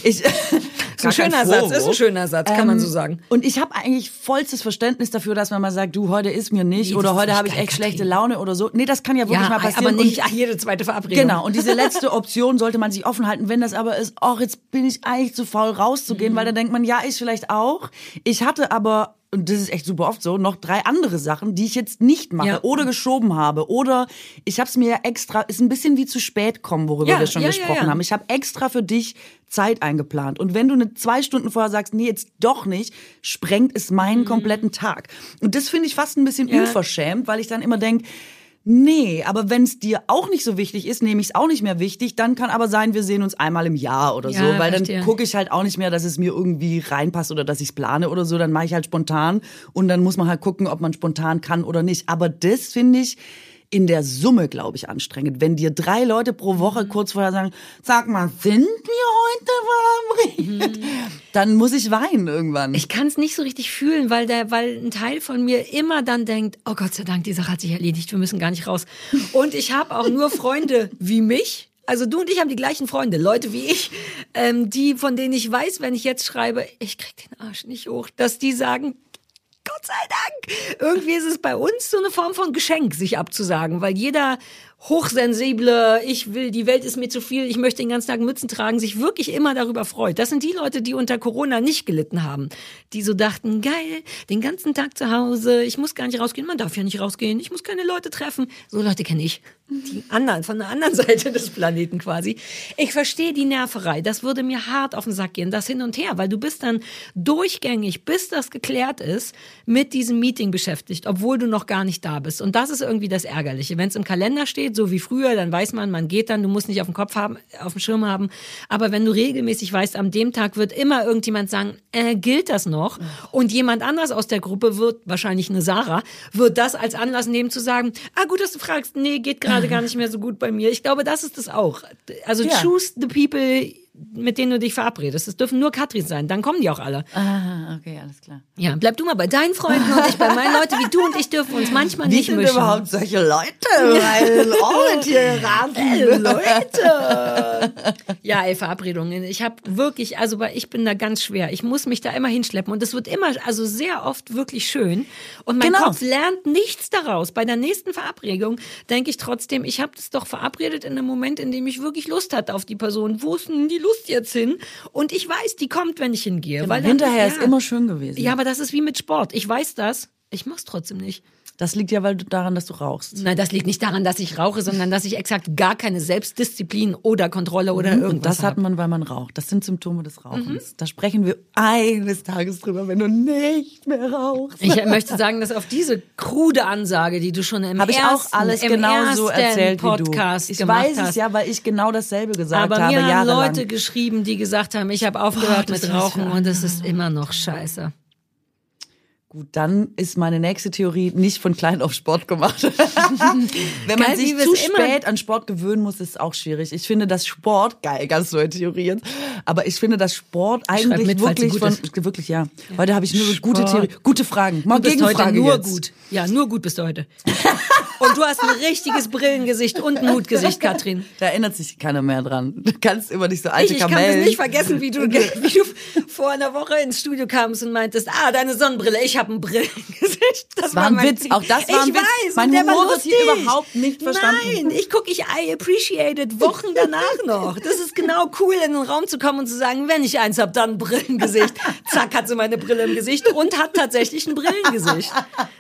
Ich, *laughs* ein schöner Satz, ist ein schöner Satz, kann man so sagen. Und ich habe eigentlich vollstes Verständnis dafür, dass man mal sagt, du, heute ist mir nicht Nee, oder ist heute habe ich echt Katrin. schlechte Laune oder so. Nee, das kann ja wirklich mal passieren. aber Und- nicht jede zweite Verabredung. Genau, und diese *laughs* letzte Option sollte man sich offen halten. Wenn das aber ist, ach, jetzt bin ich eigentlich zu faul rauszugehen, weil dann denkt man, ja, ich vielleicht auch. Ich hatte aber und das ist echt super oft so, noch drei andere Sachen, die ich jetzt nicht mache Ja. oder geschoben habe. Oder ich habe es mir ja extra, ist ein bisschen wie zu spät kommen, worüber Ja, wir schon ja, gesprochen haben. Ich habe extra für dich Zeit eingeplant. Und wenn du eine zwei Stunden vorher sagst, nee, jetzt doch nicht, sprengt es meinen kompletten Tag. Und das finde ich fast ein bisschen Mhm. Unverschämt, weil ich dann immer denk Nee, aber wenn es dir auch nicht so wichtig ist, nehme ich es auch nicht mehr wichtig, dann kann aber sein, wir sehen uns einmal im Jahr oder so, Ja, weil verstehe. dann gucke ich halt auch nicht mehr, dass es mir irgendwie reinpasst oder dass ich es plane oder so, dann mache ich halt spontan und dann muss man halt gucken, ob man spontan kann oder nicht. Aber das finde ich in der Summe, glaube ich, anstrengend. Wenn dir drei Leute pro Woche Mhm. kurz vorher sagen, sag mal, sind wir heute verabredet? *laughs* Dann muss ich weinen irgendwann. Mhm. Ich kann es nicht so richtig fühlen, weil der, weil ein Teil von mir immer dann denkt, oh Gott sei Dank, die Sache hat sich erledigt, wir müssen gar nicht raus. Und ich habe auch nur Freunde *laughs* wie mich. Also du und ich haben die gleichen Freunde, Leute wie ich, ähm, die, von denen ich weiß, wenn ich jetzt schreibe, ich krieg den Arsch nicht hoch, dass die sagen, Gott sei Dank. Irgendwie ist es bei uns so eine Form von Geschenk, sich abzusagen, weil jeder hochsensible, ich will, die Welt ist mir zu viel, ich möchte den ganzen Tag Mützen tragen, sich wirklich immer darüber freut. Das sind die Leute, die unter Corona nicht gelitten haben, die so dachten, geil, den ganzen Tag zu Hause, ich muss gar nicht rausgehen, man darf ja nicht rausgehen, ich muss keine Leute treffen. So Leute kenne ich. Die anderen, von der anderen *laughs* Seite des Planeten quasi. Ich verstehe die Nerverei. Das würde mir hart auf den Sack gehen, das hin und her, weil du bist dann durchgängig, bis das geklärt ist, mit diesem Meeting beschäftigt, obwohl du noch gar nicht da bist. Und das ist irgendwie das Ärgerliche. Wenn es im Kalender steht, so wie früher, dann weiß man, man geht dann, du musst nicht auf dem Kopf haben, auf dem Schirm haben. Aber wenn du regelmäßig weißt, am dem Tag wird immer irgendjemand sagen, äh, gilt das noch? Und jemand anders aus der Gruppe wird, wahrscheinlich eine Sarah, wird das als Anlass nehmen zu sagen, ah, gut, dass du fragst, nee, geht gerade gar nicht mehr so gut bei mir. Ich glaube, das ist es auch. Also Ja. choose the people, mit denen du dich verabredest. Es dürfen nur Katrin sein, dann kommen die auch alle. ah, okay, alles klar. Ja, bleib du mal bei deinen Freunden und ich bei meinen Leuten wie du und ich dürfen uns manchmal Wie nicht sind mischen. überhaupt solche Leute? Weil, oh, Tierraten. Äh, Leute! ja, ey, Verabredungen. Ich habe wirklich, also ich bin da ganz schwer. Ich muss mich da immer hinschleppen und es wird immer, also sehr oft wirklich schön. Und mein Genau. Kopf lernt nichts daraus. Bei der nächsten Verabredung denke ich trotzdem, ich habe das doch verabredet in einem Moment, in dem ich wirklich Lust hatte auf die Person. Wo ist denn die Lust jetzt hin? Und ich weiß, die kommt, wenn ich hingehe. weil dann- Hinterher ist ja. immer schön gewesen. Ja, aber das ist wie mit Sport. Ich weiß das. Ich mach's trotzdem nicht. Das liegt ja weil du daran, dass du rauchst. Nein, das liegt nicht daran, dass ich rauche, sondern dass ich exakt gar keine Selbstdisziplin oder Kontrolle oder Und irgendwas das hat man, weil man raucht. Das sind Symptome des Rauchens. Da sprechen wir eines Tages drüber, wenn du nicht mehr rauchst. Ich möchte sagen, dass auf diese krude Ansage, die du schon im Habe ich ersten, auch alles genauso ersten erzählt Podcast wie du. Ich weiß hast. es ja, weil ich genau dasselbe gesagt Aber habe, mir haben. Leute geschrieben, die gesagt haben, ich habe aufgehört das mit Rauchen und es ist immer noch scheiße. Gut, dann ist meine nächste Theorie nicht von klein auf Sport gemacht. *laughs* Wenn man Geil, sich zu immer- spät an Sport gewöhnen muss, ist es auch schwierig. Ich finde, dass Sport, geil, ganz neue Theorie jetzt, aber ich finde, dass Sport eigentlich mit, wirklich von, wirklich, ja. Heute habe ich nur so gute Sport. Theorie, gute Fragen. Mal Du bist heute nur jetzt. gut. Ja, nur gut bist du heute. *laughs* Und du hast ein richtiges Brillengesicht und ein Hutgesicht, Katrin. Da erinnert sich keiner mehr dran. Du kannst immer nicht so alte Ich, ich kann Kamellen. das nicht vergessen, wie du, *laughs* wie du vor einer Woche ins Studio kamst und meintest, ah, deine Sonnenbrille, ich habe ein Brillengesicht. Das war ein mein Witz. Ziel. Auch das war ein ich Witz. weiß, Mein der war Humor wird hier lustig. überhaupt nicht verstanden. Nein, ich gucke, ich I appreciate it Wochen danach noch. Das ist genau cool, in den Raum zu kommen und zu sagen, wenn ich eins hab, dann ein Brillengesicht. *laughs* Zack, hat sie meine Brille im Gesicht und hat tatsächlich ein Brillengesicht.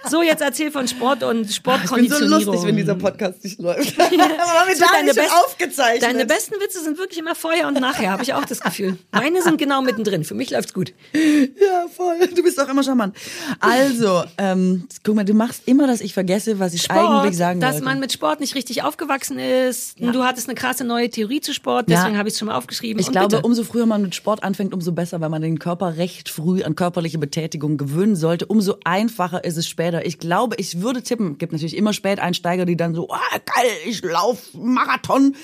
So, jetzt erzähl von Sport und ich Sportkonditionierung. Lustig, wenn dieser Podcast nicht läuft. *laughs* Aber wir So, nicht best- aufgezeichnet. Deine besten Witze sind wirklich immer vorher und nachher, habe ich auch das Gefühl. Meine sind genau mittendrin. Für mich läuft's gut. Ja, voll. Du bist auch immer charmant. Also, ähm, guck mal, du machst immer, dass ich vergesse, was ich eigentlich sagen dass wollte. man mit Sport nicht richtig aufgewachsen ist. Du hattest eine krasse neue Theorie zu Sport, deswegen Ja. habe ich es schon mal aufgeschrieben. ich Und glaube, bitte. umso früher man mit Sport anfängt, umso besser, weil man den Körper recht früh an körperliche Betätigung gewöhnen sollte. Umso einfacher ist es später. Ich glaube, ich würde tippen, gibt natürlich immer Späteinsteiger, die dann so, ah, geil, ich lauf Marathon.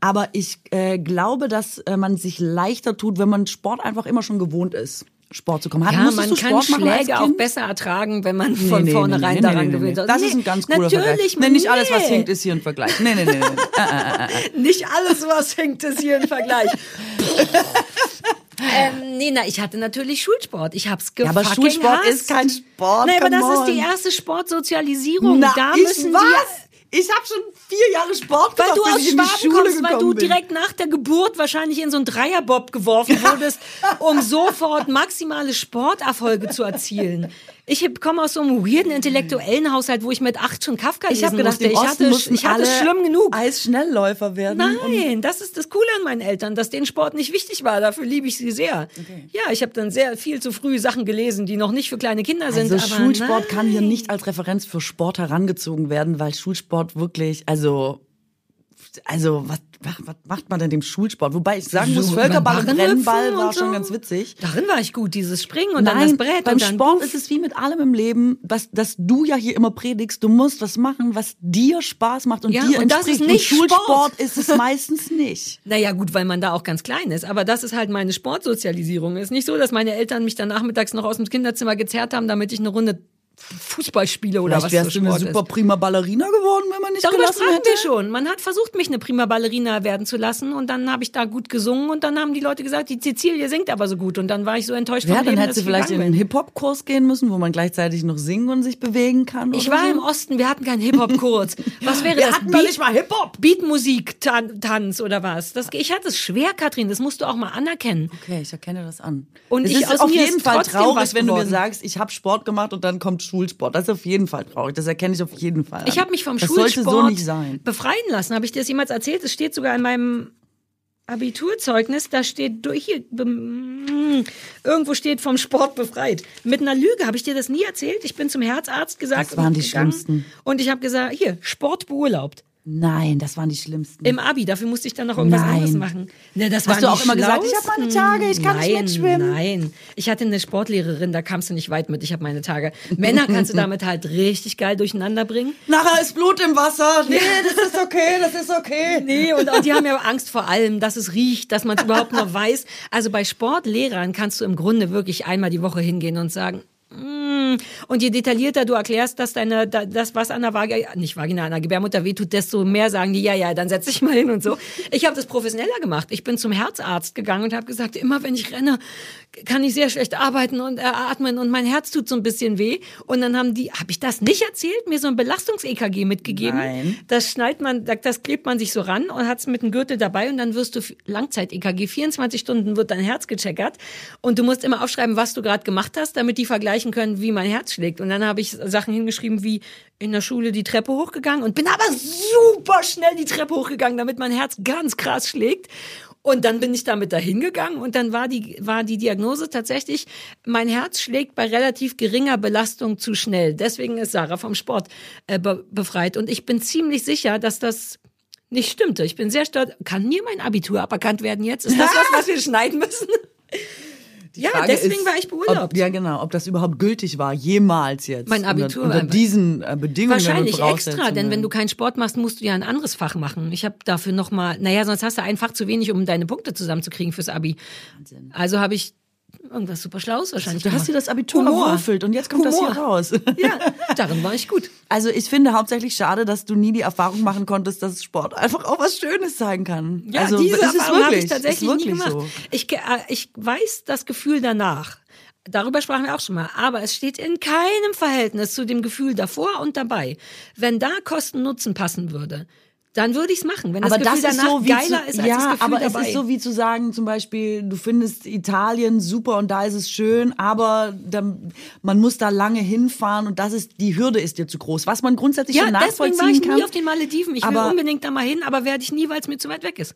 Aber ich äh, glaube, dass äh, man sich leichter tut, wenn man Sport einfach immer schon gewohnt ist, Sport zu kommen. Hat, ja, man kann Schläge auch besser ertragen, wenn man Nee, von nee, vornherein nee, daran gewöhnt ist. Das Nee, ist ein ganz cooler natürlich, Vergleich. Nee, nicht alles, was hinkt, ist hier ein Vergleich. Nee, nee, nee. nee. *laughs* Nicht alles, was hinkt, ist hier ein Vergleich. *laughs* ähm, nee, na, ich hatte natürlich Schulsport. Ich hab's Ja, aber Schulsport hasst. ist kein Sport. Nee, aber das ist die on. erste Sportsozialisierung. Na, da ich müssen was? wir Ich habe schon vier Jahre Sport Weil gemacht, du bis aus ich Schwaben kommst, weil du bin. direkt nach der Geburt wahrscheinlich in so einen Dreierbob geworfen wurdest, um sofort maximale Sporterfolge zu erzielen. *laughs* Ich komme aus so einem weirden intellektuellen Haushalt, wo ich mit acht schon Kafka Ich lesen habe gedacht, musste. Ich hatte, ich hatte es schlimm genug. Eisschnellläufer werden. Nein, das ist das Coole an meinen Eltern, dass denen Sport nicht wichtig war. Dafür liebe ich sie sehr. Ja, ich habe dann sehr viel zu früh Sachen gelesen, die noch nicht für kleine Kinder sind. Also aber Schulsport kann hier nein. nicht als Referenz für Sport herangezogen werden, weil Schulsport wirklich, also, also was, was, macht man denn dem Schulsport? Wobei ich sagen muss, So, Völkerball und hüpfen war und schon so. ganz witzig. Darin war ich gut, dieses Springen und dann das Brett beim und dann Sport ist es wie mit allem im Leben, was, dass du ja hier immer predigst, du musst was machen, was dir Spaß macht und Ja, dir und das entspricht. ist nicht und Schulsport Sport. ist es meistens nicht. *laughs* Naja, gut, weil man da auch ganz klein ist. Aber das ist halt meine Sportsozialisierung. Ist nicht so, dass meine Eltern mich dann nachmittags noch aus dem Kinderzimmer gezerrt haben, damit ich eine Runde Fußball spiele oder Vielleicht was wärst du eine super ist. prima Ballerina geworden, wenn man nicht Darüber gelassen sprachen hätte. wir schon. Man hat versucht, mich eine prima Ballerina werden zu lassen und dann habe ich da gut gesungen und dann haben die Leute gesagt, die Cecilie singt aber so gut und dann war ich so enttäuscht Ja, vom dann du ich vielleicht in einen. Hip-Hop-Kurs gehen müssen, wo man gleichzeitig noch singen und sich bewegen kann. Ich war so. im Osten, wir hatten keinen Hip-Hop-Kurs. *laughs* Was wäre Wir das? hatten doch nicht mal Hip-Hop. Beatmusik, Tan Tanz oder was? Das, ich hatte es schwer, Katrin, das musst du auch mal anerkennen. Okay, ich erkenne das an. Und es ich- ist auf jeden Fall traurig, wenn du mir sagst, ich habe Sport gemacht und dann kommt Schulsport. Das ist auf jeden Fall traurig. Das erkenne ich auf jeden Fall. Ich an. habe mich vom das Schulsport so befreien lassen. Habe ich dir das jemals erzählt? Es steht sogar in meinem Abiturzeugnis, da steht durch hier, irgendwo steht vom Sport befreit. Mit einer Lüge habe ich dir das nie erzählt. Ich bin zum Herzarzt gesagt Das waren die gegangen schlimmsten. Und ich habe gesagt, hier, Sport beurlaubt. Nein, das waren die schlimmsten. Im Abi, dafür musste ich dann noch irgendwas Nein. anderes machen. Ne, das Hast du auch immer gesagt, ich hab Schlausten. meine Tage, ich kann nicht nein, mitschwimmen? Nein, ich hatte eine Sportlehrerin, da kamst du nicht weit mit, ich habe meine Tage. Männer kannst du *laughs* damit halt richtig geil durcheinander bringen. Nachher ist Blut im Wasser. *laughs* Nee, das ist okay, das ist okay. Nee, und, und die haben ja Angst vor allem, dass es riecht, dass man es überhaupt noch *laughs* weiß. Also bei Sportlehrern kannst du im Grunde wirklich einmal die Woche hingehen und sagen. Und je detaillierter du erklärst, dass deine, da- das, was an der Vagina, nicht Vagina, an der Gebärmutter wehtut, desto mehr sagen die, ja, ja, dann setz dich mal hin und so. Ich habe das professioneller gemacht. Ich bin zum Herzarzt gegangen und habe gesagt, immer wenn ich renne, kann ich sehr schlecht arbeiten und äh, atmen und mein Herz tut so ein bisschen weh. Und dann haben die, habe ich das nicht erzählt, mir so ein Belastungs-EKG mitgegeben. Nein. Das schnallt man, das klebt man sich so ran und hat es mit einem Gürtel dabei und dann wirst du Langzeit-EKG, 24 Stunden wird dein Herz gecheckert und du musst immer aufschreiben, was du gerade gemacht hast, damit die vergleichen können, wie mein Herz schlägt. Und dann habe ich Sachen hingeschrieben wie in der Schule die Treppe hochgegangen und bin aber super schnell die Treppe hochgegangen, damit mein Herz ganz krass schlägt. Und dann bin ich damit dahin gegangen und dann war die, war die Diagnose tatsächlich, mein Herz schlägt bei relativ geringer Belastung zu schnell. Deswegen ist Sarah vom Sport äh, be befreit. Und ich bin ziemlich sicher, dass das nicht stimmte. Ich bin sehr stolz. Kann mir mein Abitur aberkannt werden jetzt? Ist das was, was wir *laughs* schneiden müssen? Ja, Frage deswegen ist, war ich beurlaubt. Ob, ja, genau. Ob das überhaupt gültig war, jemals jetzt. Mein Abitur Unter, unter diesen äh, Bedingungen Wahrscheinlich extra, denn wenn du keinen Sport machst, musst du ja ein anderes Fach machen. Ich habe dafür noch mal, naja, sonst hast du ein Fach zu wenig, um deine Punkte zusammenzukriegen fürs Abi. Also habe ich irgendwas super Schlaues wahrscheinlich Du hast dir das Abitur Humor. erwürfelt und jetzt kommt das Humor. hier raus. *laughs* Ja, darin war ich gut. Also ich finde hauptsächlich schade, dass du nie die Erfahrung machen konntest, dass Sport einfach auch was Schönes sein kann. Ja, also diese es ist Erfahrung habe ich tatsächlich nie gemacht. So. Ich, äh, ich weiß das Gefühl danach. Darüber sprachen wir auch schon mal. Aber es steht in keinem Verhältnis zu dem Gefühl davor und dabei. Wenn da Kosten-Nutzen passen würde, dann würde ich es machen. Wenn das aber Gefühl das ist so wie geiler zu, ist als ja, das Gefühl aber dabei. es ist so wie zu sagen, zum Beispiel, du findest Italien super und da ist es schön, aber dann, man muss da lange hinfahren und das ist die Hürde ist dir zu groß, was man grundsätzlich ja, schon deswegen nachvollziehen war ich kann. nie auf den Malediven. Ich will unbedingt da mal hin, aber werde ich nie, weil es mir zu weit weg ist.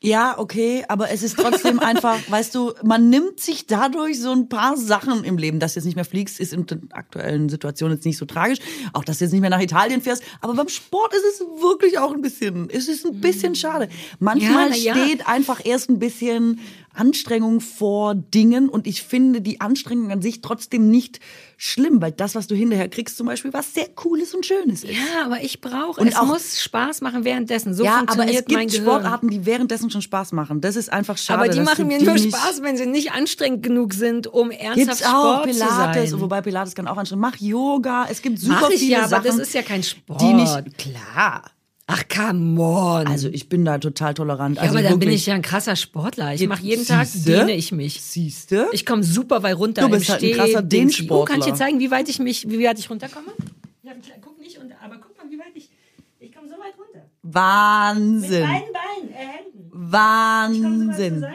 Ja, okay, aber es ist trotzdem *laughs* einfach, weißt du, man nimmt sich dadurch so ein paar Sachen im Leben. Dass du jetzt nicht mehr fliegst, ist in der aktuellen Situation jetzt nicht so tragisch. Auch, dass du jetzt nicht mehr nach Italien fährst. Aber beim Sport ist es wirklich auch ein bisschen, es ist ein bisschen schade. Manchmal ja. steht einfach erst ein bisschen Anstrengung vor Dingen und ich finde die Anstrengung an sich trotzdem nicht schlimm, weil das, was du hinterher kriegst, zum Beispiel, was sehr Cooles und Schönes ist. Ja, aber ich brauche, Und es auch- muss Spaß machen währenddessen. So Ja, aber es gibt. Sportarten, die währenddessen schon Spaß machen. Das ist einfach schade. aber die machen mir die nur Spaß, wenn sie nicht anstrengend genug sind, um ernsthaft Gibt's auch Sport Pilates, zu sein. wobei Pilates kann auch anstrengend. Mach Yoga, es gibt super Mach ich viele ja, aber Sachen. das ist ja kein Sport. Die nicht, klar. Ach, come on. Also ich bin da total tolerant. ja, also aber dann bin ich ja ein krasser Sportler. Ich mache jeden Tag, Siehste? dehne ich mich. Siehste? Ich komme super weit runter. Du bist halt ein krasser. Dehnsportler. Oh, kann ich dir zeigen, wie weit ich mich, wie weit ich runterkomme? Ja, guck nicht, und, aber guck mal, wie weit ich, ich komme Wahnsinn. Beinen, äh, Händen. Wahnsinn.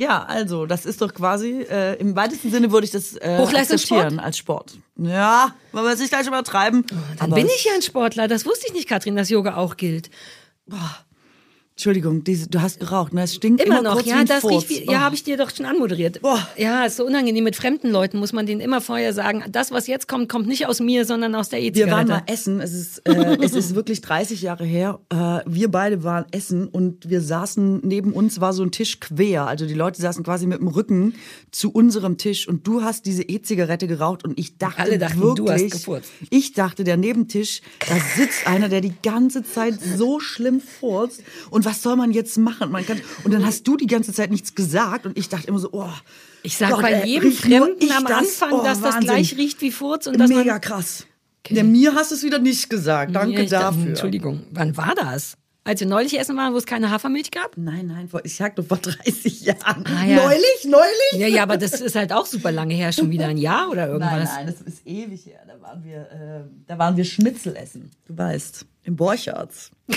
Ja, also, das ist doch quasi, äh, im weitesten Sinne würde ich das äh, Hochleistungssport? akzeptieren als Sport. Ja, wollen wir es nicht gleich übertreiben. Dann aber bin ich ja ein Sportler. Das wusste ich nicht, Katrin, dass Yoga auch gilt. Entschuldigung, diese, du hast geraucht, ne? Es stinkt immer, Immer noch, ja, das Furz. riecht wie, ja, Oh. habe ich dir doch schon anmoderiert. Boah. Ja, ist so unangenehm. Mit fremden Leuten muss man denen immer vorher sagen, das, was jetzt kommt, kommt nicht aus mir, sondern aus der Wir waren mal E-Zigarette. essen, es ist, äh, *laughs* es ist wirklich 30 Jahre her. Äh, wir beide waren essen und wir saßen, neben uns war so ein Tisch quer. Also die Leute saßen quasi mit dem Rücken zu unserem Tisch und du hast diese E-Zigarette geraucht und ich dachte Alle dachten, wirklich, du hast gefurzt. ich dachte, der Nebentisch, da sitzt einer, der die ganze Zeit so schlimm furzt und was soll man jetzt machen? Man kann, und dann hast du die ganze Zeit nichts gesagt und ich dachte immer so, oh. Ich sag Gott, bei jedem nur Fremden am das? Anfang, Oh, dass das Wahnsinn. gleich riecht wie Furz und dass Mega man... krass. Ja, mir hast du es wieder nicht gesagt. Danke ich dachte, dafür. Entschuldigung, wann war das? Als wir neulich essen waren, wo es keine Hafermilch gab? Nein, nein, ich sag doch vor *laughs* 30 Jahren. Ah, ja. Neulich, neulich? Ja, ja, aber das ist halt auch super lange her, schon wieder ein Jahr oder irgendwas. Nein, nein, das ist ewig her. Da waren wir, äh, da waren wir Schnitzel essen. Du weißt, im Borchards. *laughs* du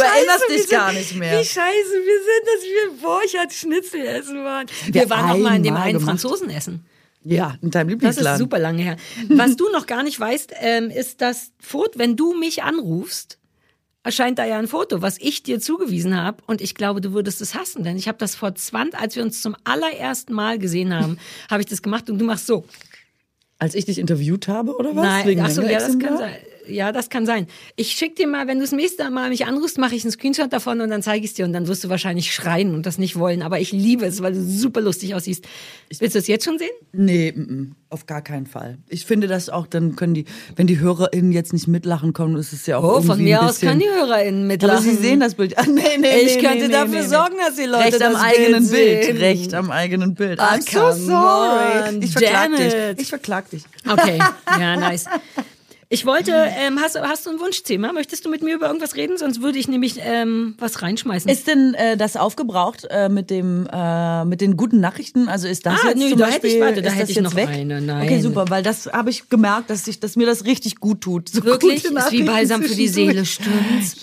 erinnerst dich sind- gar nicht mehr. Wie scheiße wir sind, dass wir Borchardt Schnitzel essen waren. Wir, Wir waren auch mal in dem einen gemacht. Franzosen essen. Ja, in deinem Das Lieblingsladen. ist super lange her. *laughs* Was du noch gar nicht weißt, ähm, ist das Foto, wenn du mich anrufst, erscheint da ja ein Foto, was ich dir zugewiesen habe. Und ich glaube, du würdest es hassen, denn ich habe das vor 20, als wir uns zum allerersten Mal gesehen haben, habe ich das gemacht und du machst so. Als ich dich interviewt habe, oder was? Nein, Wegen ach so, ja, das kann sein. Ja, das kann sein. Ich schick dir mal, wenn du das nächste Mal mich anrufst, mache ich einen Screenshot davon und dann zeige ich es dir und dann wirst du wahrscheinlich schreien und das nicht wollen. Aber ich liebe es, weil du super lustig aussiehst. Willst du es jetzt schon sehen? Nee, mm, mm, auf gar keinen Fall. Ich finde das auch, dann können die, wenn die HörerInnen jetzt nicht mitlachen können, ist es ja auch Oh, irgendwie von mir aus können die HörerInnen mitlachen. Aber sie sehen das Bild. *laughs* Ah, nee, nee, Ich nee, könnte nee, dafür nee, sorgen, dass die Leute Recht am das eigenen Bild Bild. Recht am eigenen Bild. Ach, I'm so sorry. on, Ich verklag dich. Ich verklag dich. Okay, *laughs* ja, nice. Ich wollte, ähm, hast, hast du ein Wunschthema? Möchtest du mit mir über irgendwas reden? Sonst würde ich nämlich ähm, was reinschmeißen. Ist denn äh, das aufgebraucht äh, mit dem äh, mit den guten Nachrichten? Also ist das Ah, jetzt nö, zum da Beispiel, hätte ich- warte, da ist hätte ich jetzt noch weg? eine, nein. Okay, super, weil das habe ich gemerkt, dass ich, dass mir das richtig gut tut. So Wirklich? gute Ist wie Balsam für die Seele, stimmt's?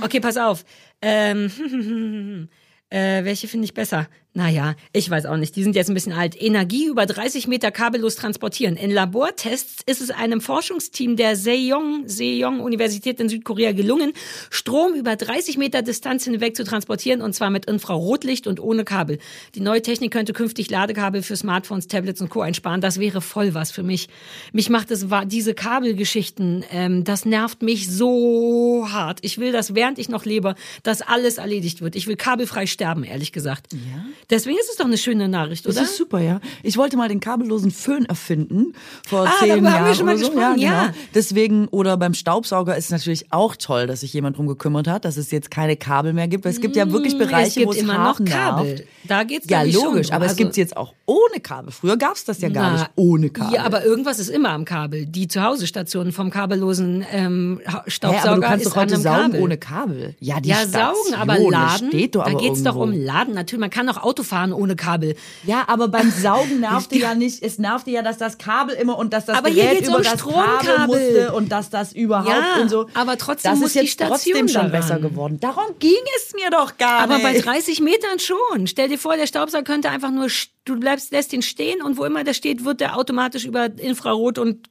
Okay, pass auf. Ähm, *laughs* äh, welche finde ich besser? Naja, ich weiß auch nicht. Die sind jetzt ein bisschen alt. Energie über 30 Meter kabellos transportieren. In Labortests ist es einem Forschungsteam der Sejong, Sejong Universität in Südkorea gelungen, Strom über 30 Meter Distanz hinweg zu transportieren und zwar mit Infrarotlicht und ohne Kabel. Die neue Technik könnte künftig Ladekabel für Smartphones, Tablets und Co. einsparen. Das wäre voll was für mich. Mich macht es diese Kabelgeschichten, ähm, das nervt mich so hart. Ich will, dass während ich noch lebe, dass alles erledigt wird. Ich will kabelfrei sterben, ehrlich gesagt. Ja. Deswegen ist es doch eine schöne Nachricht, Das oder? ist super, ja. Ich wollte mal den kabellosen Föhn erfinden vor Ah, zehn darüber haben Jahren wir schon mal so. gesprochen, ja, ja. genau. Deswegen oder beim Staubsauger ist es natürlich auch toll, dass sich jemand drum gekümmert hat, dass es jetzt keine Kabel mehr gibt. Weil es gibt ja wirklich Bereiche, Mm, es gibt wo es immer noch Kabel. nervt. Da geht's Ja, logisch, aber es Also- gibt's jetzt auch ohne Kabel. Früher gab's das ja gar Na, nicht ohne Kabel. Ja, aber irgendwas ist immer am Kabel. Die Zuhause-Station vom kabellosen ähm, Staubsauger aber du kannst ist doch heute saugen Kabel. ohne Kabel. Ja, die ja, saugen, aber das laden. steht doch da aber geht's doch um. Laden. Natürlich, man kann auch Auto fahren ohne Kabel. Ja, aber beim Saugen nervte ja nicht, es nervte ja, dass das Kabel immer und dass das Aber Gerät über um das Stromkabel. Kabel musste und dass das überhaupt Ja, und so. aber trotzdem das muss ist die jetzt trotzdem Station schon besser geworden. Darum ging es mir doch gar Aber bei nicht. 30 Metern schon. Stell dir vor, der Staubsauger könnte einfach nur, du bleibst, lässt ihn stehen und wo immer der steht, wird der automatisch über Infrarot und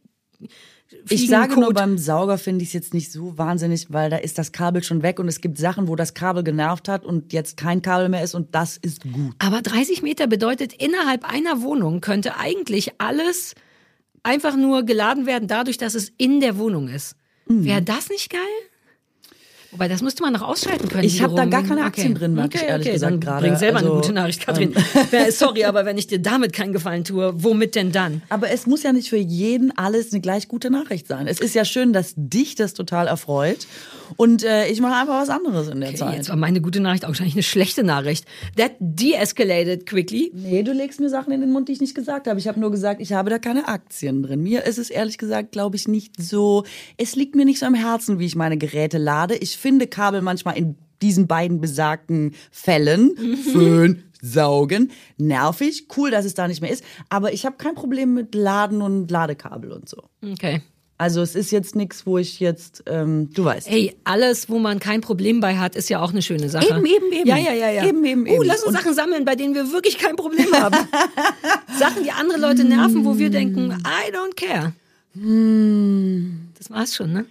ich sage nur, beim Sauger finde ich es jetzt nicht so wahnsinnig, weil da ist das Kabel schon weg und es gibt Sachen, wo das Kabel genervt hat und jetzt kein Kabel mehr ist und das ist gut. Aber 30 Meter bedeutet, innerhalb einer Wohnung könnte eigentlich alles einfach nur geladen werden, dadurch, dass es in der Wohnung ist. Mhm. Wäre das nicht geil? Wobei, das müsste man noch ausschalten können. Ich habe da gar keine Aktien drin, merke ich ehrlich gesagt dann gerade. Bring selber Also, eine gute Nachricht, Katrin. *laughs* Wer- Sorry, aber wenn ich dir damit keinen Gefallen tue, womit denn dann? Aber es muss ja nicht für jeden alles eine gleich gute Nachricht sein. Es ist ja schön, dass dich das total erfreut. Und äh, ich mache einfach was anderes in der Okay, Zeit. jetzt war meine gute Nachricht auch wahrscheinlich eine schlechte Nachricht. That de-escalated quickly. Nee, du legst mir Sachen in den Mund, die ich nicht gesagt habe. Ich habe nur gesagt, ich habe da keine Aktien drin. Mir ist es ehrlich gesagt, glaube ich, nicht so. Es liegt mir nicht so am Herzen, wie ich meine Geräte lade. Ich finde Kabel manchmal in diesen beiden besagten Fällen, *laughs* Föhn, Saugen, nervig. Cool, dass es da nicht mehr ist. Aber ich habe kein Problem mit Laden und Ladekabel und so. Okay. Also es ist jetzt nichts, wo ich jetzt, ähm, du weißt. Ey, alles, wo man kein Problem bei hat, ist ja auch eine schöne Sache. Eben, eben, eben. Ja, ja, ja, ja. Eben, eben, Uh, eben. lass uns Und- Sachen sammeln, bei denen wir wirklich kein Problem haben. *laughs* Sachen, die andere Leute nerven, wo wir denken, I don't care. Hm. Das war's schon, ne?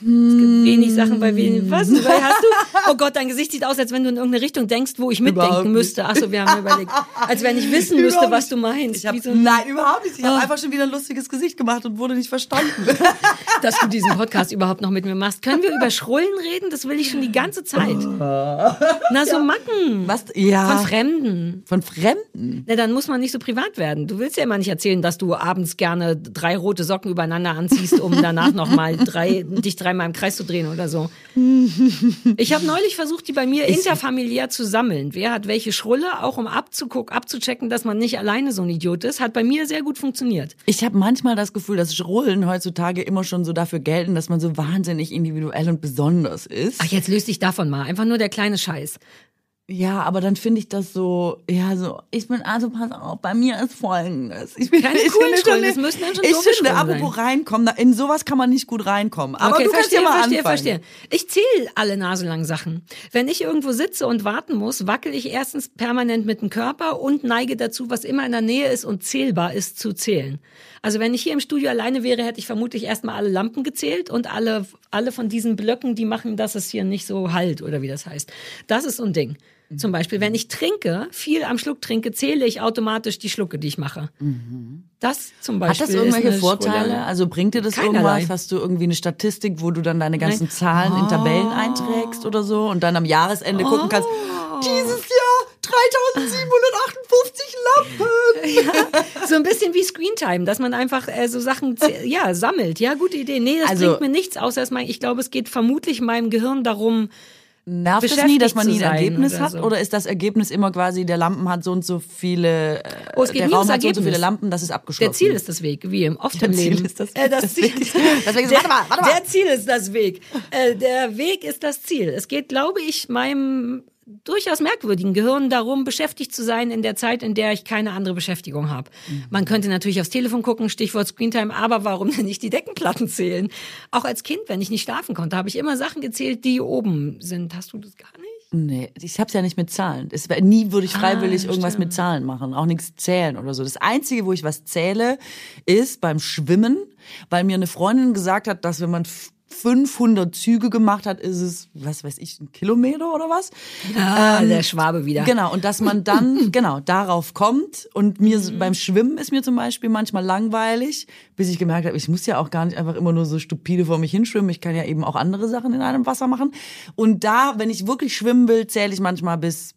Es gibt wenig Sachen bei wenig. Was? Weil hast du? Oh Gott, dein Gesicht sieht aus, als wenn du in irgendeine Richtung denkst, wo ich Überhaupt mitdenken nicht. müsste. Achso, wir haben überlegt. Als wenn ich wissen *laughs* müsste, Überhaupt was du meinst. Ich hab, so ein- nein, überhaupt nicht. Ich habe Oh. einfach schon wieder ein lustiges Gesicht gemacht und wurde nicht verstanden. *laughs* dass du diesen Podcast überhaupt noch mit mir machst. Können wir über Schrullen reden? Das will ich schon die ganze Zeit. *laughs* Na, so Macken. Was? Ja. Von Fremden. Von Fremden. Na, dann muss man nicht so privat werden. Du willst ja immer nicht erzählen, dass du abends gerne drei rote Socken übereinander anziehst, um danach nochmal drei, dich dreimal im Kreis zu drehen oder so. *laughs* Ich habe neulich versucht, die bei mir interfamiliär zu sammeln. Wer hat welche Schrulle, auch um abzugucken, abzuchecken, dass man nicht alleine so ein Idiot ist. Hat bei mir sehr gut funktioniert. Ich habe manchmal das Gefühl, dass Schrullen heutzutage immer schon so dafür gelten, dass man so wahnsinnig individuell und besonders ist. Ach, jetzt löst dich davon mal. Einfach nur der kleine Scheiß. Ja, aber dann finde ich das so, ja, so, ich bin, also pass auf, bei mir ist folgendes. Ich bin, Keine ich coolen finde das müssen dann schon Ich finde, apropos reinkommen, in sowas kann man nicht gut reinkommen. Aber okay, du kannst verstehe, ja mal verstehe, anfangen. verstehe. Ich zähle alle naselang Sachen. Wenn ich irgendwo sitze und warten muss, wackel ich erstens permanent mit dem Körper und neige dazu, was immer in der Nähe ist und zählbar ist, zu zählen. Also wenn ich hier im Studio alleine wäre, hätte ich vermutlich erstmal alle Lampen gezählt und alle, alle von diesen Blöcken, die machen, dass es hier nicht so halt oder wie das heißt. Das ist so ein Ding. Zum Beispiel, wenn ich trinke, viel am Schluck trinke, zähle ich automatisch die Schlucke, die ich mache. Das zum Beispiel. Hat das irgendwelche Vorteile? Schrulle. Also bringt dir das Keinerlei. irgendwas? Hast du irgendwie eine Statistik, wo du dann deine ganzen Nein. Zahlen in Tabellen Oh. einträgst oder so und dann am Jahresende gucken kannst, dieses Jahr 3758 Lampen! *laughs* So ein bisschen wie Screentime, dass man einfach äh, so Sachen ja sammelt. Ja, gute Idee. Nee, das Also- bringt mir nichts, außer dass man, ich glaube, es geht vermutlich meinem Gehirn darum, Nervt es nie, dass man nie ein Ergebnis oder hat? so. Oder ist das Ergebnis immer quasi, der Lampen hat so und so viele, äh, Oh, es geht der nie Raum hat so und so viele. Lampen, das ist abgeschlossen. der Ziel ist das Weg, wie im oft Der im Ziel Leben. ist das äh, Weg. *laughs* *laughs* das Ziel. Deswegen- deswegen- der, warte mal, warte mal. Der Ziel ist das Weg. Äh, der Weg ist das Ziel. Es geht, glaube ich, meinem durchaus merkwürdigen Gehirn darum, beschäftigt zu sein in der Zeit, in der ich keine andere Beschäftigung habe. Mhm. Man könnte natürlich aufs Telefon gucken, Stichwort Screentime, aber warum *laughs* denn nicht die Deckenplatten zählen? Auch als Kind, wenn ich nicht schlafen konnte, habe ich immer Sachen gezählt, die oben sind. Hast du das gar nicht? Nee, ich hab's ja nicht mit Zahlen. Es, nie würde ich freiwillig Ah, irgendwas mit Zahlen machen, auch nichts zählen oder so. Das Einzige, wo ich was zähle, ist beim Schwimmen, weil mir eine Freundin gesagt hat, dass wenn man 500 Züge gemacht hat, ist es, was weiß ich, ein Kilometer oder was? Ah, der Schwabe wieder. Genau, und dass man dann *laughs* genau darauf kommt. Und mir Mhm. beim Schwimmen ist mir zum Beispiel manchmal langweilig, bis ich gemerkt habe, ich muss ja auch gar nicht einfach immer nur so stupide vor mich hinschwimmen. Ich kann ja eben auch andere Sachen in einem Wasser machen. Und da, wenn ich wirklich schwimmen will, zähle ich manchmal bis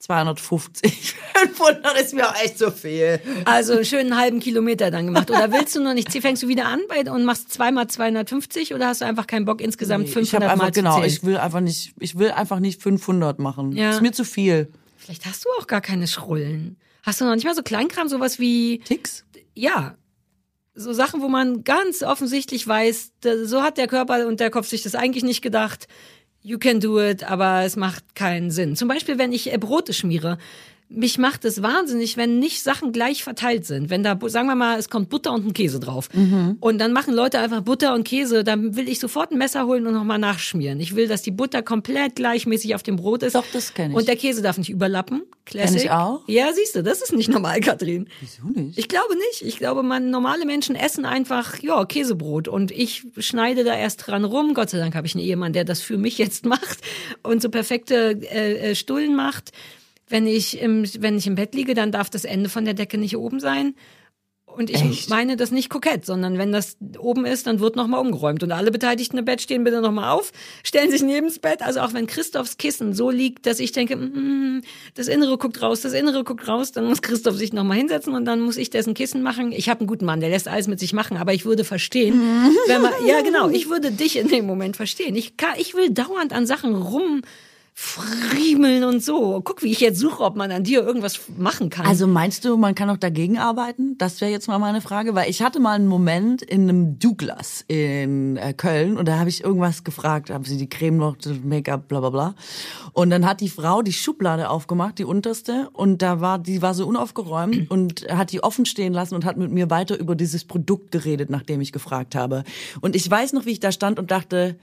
250. 500 *laughs* ist mir auch echt so viel. Also einen schönen halben Kilometer dann gemacht. Oder willst du noch nicht, fängst du wieder an bei, und machst zweimal 250 oder hast du einfach keinen Bock insgesamt Ich 500 habe einfach Mal genau, ich will einfach nicht, ich will einfach nicht 500 machen. Ja. Ist mir zu viel. Vielleicht hast du auch gar keine Schrullen. Hast du noch nicht mal so Kleinkram, sowas wie, Ticks? ja, so Sachen, wo man ganz offensichtlich weiß, so hat der Körper und der Kopf sich das eigentlich nicht gedacht. You can do it, aber es macht keinen Sinn. Zum Beispiel, wenn ich äh, Brote schmiere. Mich macht es wahnsinnig, wenn nicht Sachen gleich verteilt sind. Wenn da, sagen wir mal, es kommt Butter und ein Käse drauf. Und dann machen Leute einfach Butter und Käse, dann will ich sofort ein Messer holen und nochmal nachschmieren. Ich will, dass die Butter komplett gleichmäßig auf dem Brot ist. Doch, das kenn ich. Und der Käse darf nicht überlappen. Classic. ich auch. Ja, siehst du, das ist nicht normal, *laughs* Katrin. Wieso nicht? Ich glaube nicht. Ich glaube, man, normale Menschen essen einfach, ja, Käsebrot. Und ich schneide da erst dran rum. Gott sei Dank habe ich einen Ehemann, der das für mich jetzt *laughs* macht und so perfekte äh, äh, Stullen macht. Wenn ich, im, wenn ich im Bett liege, dann darf das Ende von der Decke nicht oben sein. Und ich Echt? meine das nicht kokett, sondern wenn das oben ist, dann wird nochmal umgeräumt. Und alle Beteiligten im Bett stehen bitte nochmal auf, stellen sich neben das Bett. Also auch wenn Christophs Kissen so liegt, dass ich denke, mm, das Innere guckt raus, das Innere guckt raus, dann muss Christoph sich nochmal hinsetzen und dann muss ich dessen Kissen machen. Ich habe einen guten Mann, der lässt alles mit sich machen, aber ich würde verstehen, wenn man, ja genau, ich würde dich in dem Moment verstehen. Ich, kann, ich will dauernd an Sachen rum friemeln und so. Guck, wie ich jetzt suche, ob man an dir irgendwas machen kann. Also meinst du, man kann auch dagegen arbeiten? Das wäre jetzt mal meine Frage, weil ich hatte mal einen Moment in einem Douglas in äh, Köln und da habe ich irgendwas gefragt, haben sie die Creme noch, Make-up, bla bla bla. Und dann hat die Frau die Schublade aufgemacht, die unterste, und da war, die war so unaufgeräumt *clears throat* und hat die offen stehen lassen und hat mit mir weiter über dieses Produkt geredet, nachdem ich gefragt habe. Und ich weiß noch, wie ich da stand und dachte,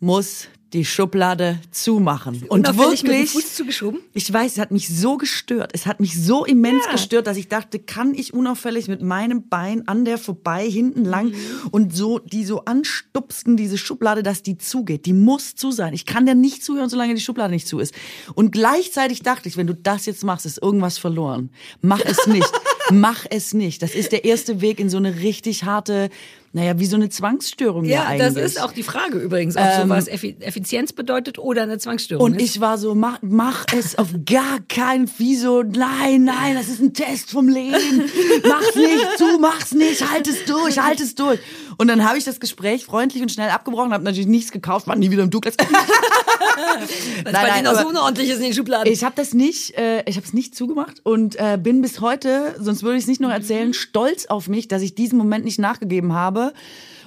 muss die Schublade zumachen. Und wirklich, Fuß zugeschoben? ich weiß, es hat mich so gestört. Es hat mich so immens Ja. gestört, dass ich dachte, kann ich unauffällig mit meinem Bein an der vorbei, hinten lang Mhm. und so, die so anstupsten, diese Schublade, dass die zugeht. Die muss zu sein. Ich kann der nicht zuhören, solange die Schublade nicht zu ist. Und gleichzeitig dachte ich, wenn du das jetzt machst, ist irgendwas verloren. Mach es nicht. *laughs* Mach es nicht. Das ist der erste Weg in so eine richtig harte, naja, wie so eine Zwangsstörung ja, Ja, eigentlich. das ist auch die Frage übrigens, ob sowas Effi Effizienz bedeutet oder eine Zwangsstörung Und ist. ich war so, mach, mach es auf gar keinen Wieso, nein, nein, das ist ein Test vom Leben. Mach's nicht, du mach's nicht, halt es durch, halt es durch. Und dann habe ich das Gespräch freundlich und schnell abgebrochen, habe natürlich nichts gekauft, war nie wieder im Douglas. *laughs* Weil bei denen auch so unordentlich ist in den Schubladen. Ich habe das nicht, äh, ich habe es nicht zugemacht und äh, bin bis heute, sonst würde ich es nicht noch erzählen, stolz auf mich, dass ich diesen Moment nicht nachgegeben habe.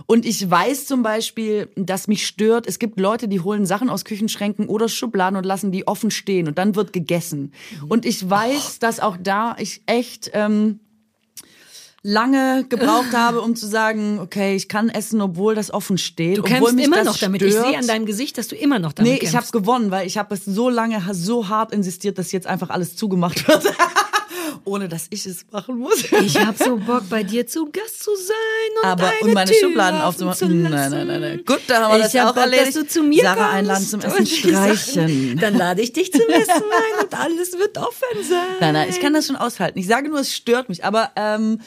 Und ich weiß zum Beispiel, dass mich stört, es gibt Leute, die holen Sachen aus Küchenschränken oder Schubladen und lassen die offen stehen und dann wird gegessen. Und ich weiß, dass auch da ich echt ähm, lange gebraucht habe, um zu sagen, okay, ich kann essen, obwohl das offen steht. du kämpfst mich immer noch damit. Ich stört. sehe an deinem Gesicht, dass du immer noch damit Nee, ich habe kämpfst. gewonnen, weil ich habe es so lange, so hart insistiert, dass jetzt einfach alles zugemacht wird. *laughs* Ohne dass ich es machen muss. Ich habe so Bock, bei dir zu Gast zu sein und Aber deine und meine Tür Schubladen aufzumachen. Zu Nein, nein, nein, nein. Gut, da haben wir ich das hab auch Bock, erledigt. Dass du zu mir Sarah einladen zum Essen streichen. Dann lade ich dich zum Essen ein und alles wird offen sein. Nein, nein, ich kann das schon aushalten. Ich sage nur, es stört mich. Aber ähm,